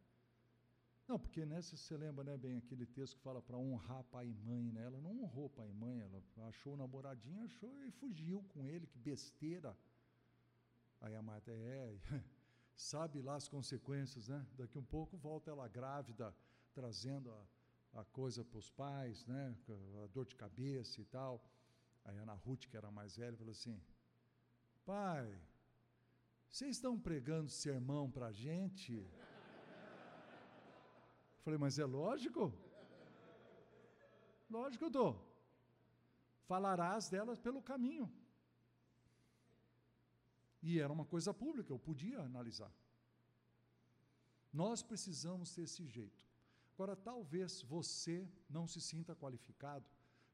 Speaker 1: Não, porque né, se você lembra né, bem aquele texto que fala para honrar pai e mãe, né? Ela não honrou pai e mãe, ela achou o namoradinho, achou e fugiu com ele, que besteira. Aí a Marta, é, *laughs* sabe lá as consequências, né? Daqui um pouco volta ela grávida, trazendo a, a coisa para os pais, né? A dor de cabeça e tal. Aí a Ana Ruth, que era mais velha, falou assim: Pai, vocês estão pregando sermão para a gente? Falei, mas é lógico? Lógico que eu dou. Falarás delas pelo caminho. E era uma coisa pública, eu podia analisar. Nós precisamos ter esse jeito. Agora, talvez você não se sinta qualificado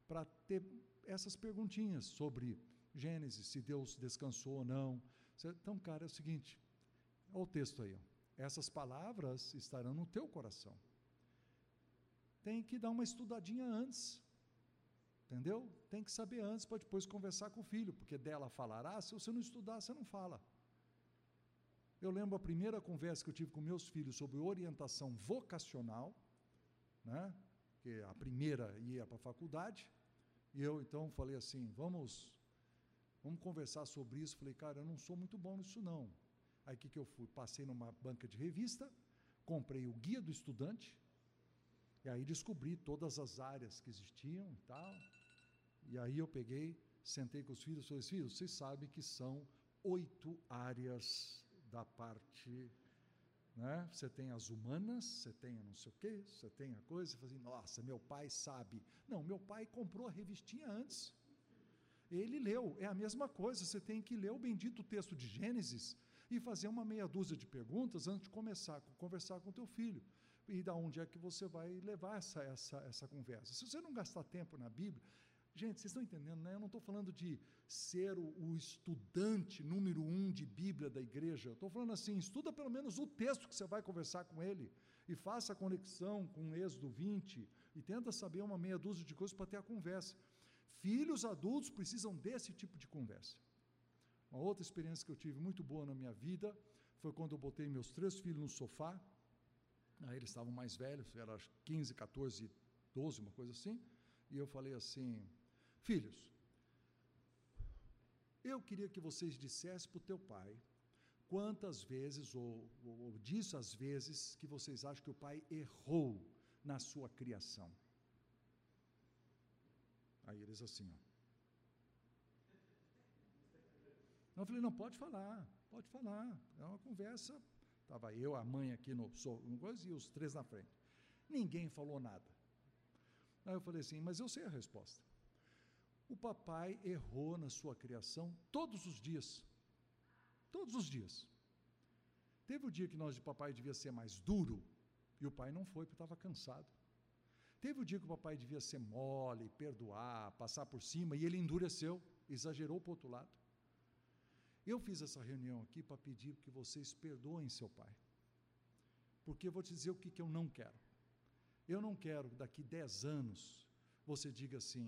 Speaker 1: para ter essas perguntinhas sobre Gênesis, se Deus descansou ou não. Então, cara, é o seguinte: olha o texto aí. Essas palavras estarão no teu coração. Tem que dar uma estudadinha antes. Entendeu? Tem que saber antes para depois conversar com o filho, porque dela falará, se você não estudar, você não fala. Eu lembro a primeira conversa que eu tive com meus filhos sobre orientação vocacional, né? que a primeira ia para a faculdade, e eu então falei assim: vamos, vamos conversar sobre isso. Falei, cara, eu não sou muito bom nisso não. Aí o que, que eu fui? Passei numa banca de revista, comprei o guia do estudante, e aí descobri todas as áreas que existiam e tal. E aí eu peguei, sentei com os filhos e falei, filhos, vocês sabem que são oito áreas da parte. Né? Você tem as humanas, você tem não sei o quê, você tem a coisa, você fala assim, nossa, meu pai sabe. Não, meu pai comprou a revistinha antes. Ele leu, é a mesma coisa, você tem que ler o bendito texto de Gênesis e fazer uma meia dúzia de perguntas antes de começar a conversar com teu filho. E da onde é que você vai levar essa, essa, essa conversa. Se você não gastar tempo na Bíblia, Gente, vocês estão entendendo, né? Eu não estou falando de ser o, o, estudante número um de Bíblia da igreja. Estou falando assim: estuda pelo menos o texto que você vai conversar com ele e faça a conexão com Êxodo 20 e tenta saber uma meia dúzia de coisas para ter a conversa. Filhos adultos precisam desse tipo de conversa. Uma outra experiência que eu tive muito boa na minha vida foi quando eu botei meus três filhos no sofá. Aí eles estavam mais velhos, eram 15, 14, 12, uma coisa assim. E eu falei assim: Filhos, eu queria que vocês dissessem para o teu pai quantas vezes, ou, ou, ou disso às vezes, que vocês acham que o pai errou na sua criação. Aí eles assim, ó. Eu falei, não, pode falar, pode falar. É uma conversa. Estava eu, a mãe aqui no, no e os três na frente. Ninguém falou nada. Aí eu falei assim, mas eu sei a resposta. O papai errou na sua criação todos os dias. Todos os dias. Teve o dia que nós de papai devia ser mais duro, e o pai não foi porque estava cansado. Teve o dia que o papai devia ser mole, perdoar, passar por cima, e ele endureceu, exagerou para o outro lado. Eu fiz essa reunião aqui para pedir que vocês perdoem seu pai. Porque eu vou te dizer o que, que eu não quero. Eu não quero, daqui 10 anos, você diga assim: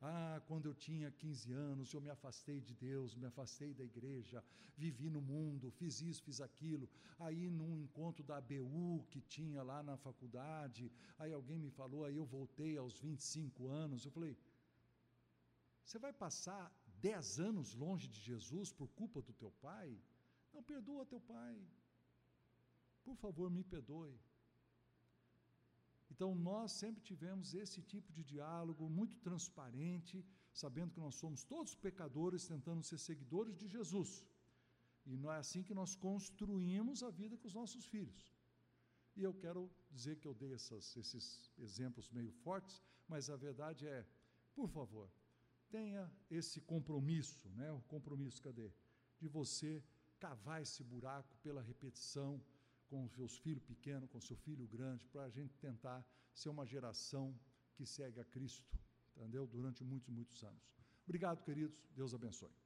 Speaker 1: ah, quando eu tinha 15 anos, eu me afastei de Deus, me afastei da igreja, vivi no mundo, fiz isso, fiz aquilo. Aí, num encontro da ABU que tinha lá na faculdade, aí alguém me falou, aí eu voltei aos 25 anos. Eu falei: você vai passar 10 anos longe de Jesus por culpa do teu pai? Não perdoa teu pai. Por favor, me perdoe. Então, nós sempre tivemos esse tipo de diálogo muito transparente, sabendo que nós somos todos pecadores tentando ser seguidores de Jesus. E não é assim que nós construímos a vida com os nossos filhos. E eu quero dizer que eu dei essas, esses exemplos meio fortes, mas a verdade é, por favor, tenha esse compromisso, né? O compromisso, cadê? De você cavar esse buraco pela repetição, com os seus filhos pequenos, com o seu filho grande, para a gente tentar ser uma geração que segue a Cristo, entendeu? Durante muitos, muitos anos. Obrigado, queridos. Deus abençoe.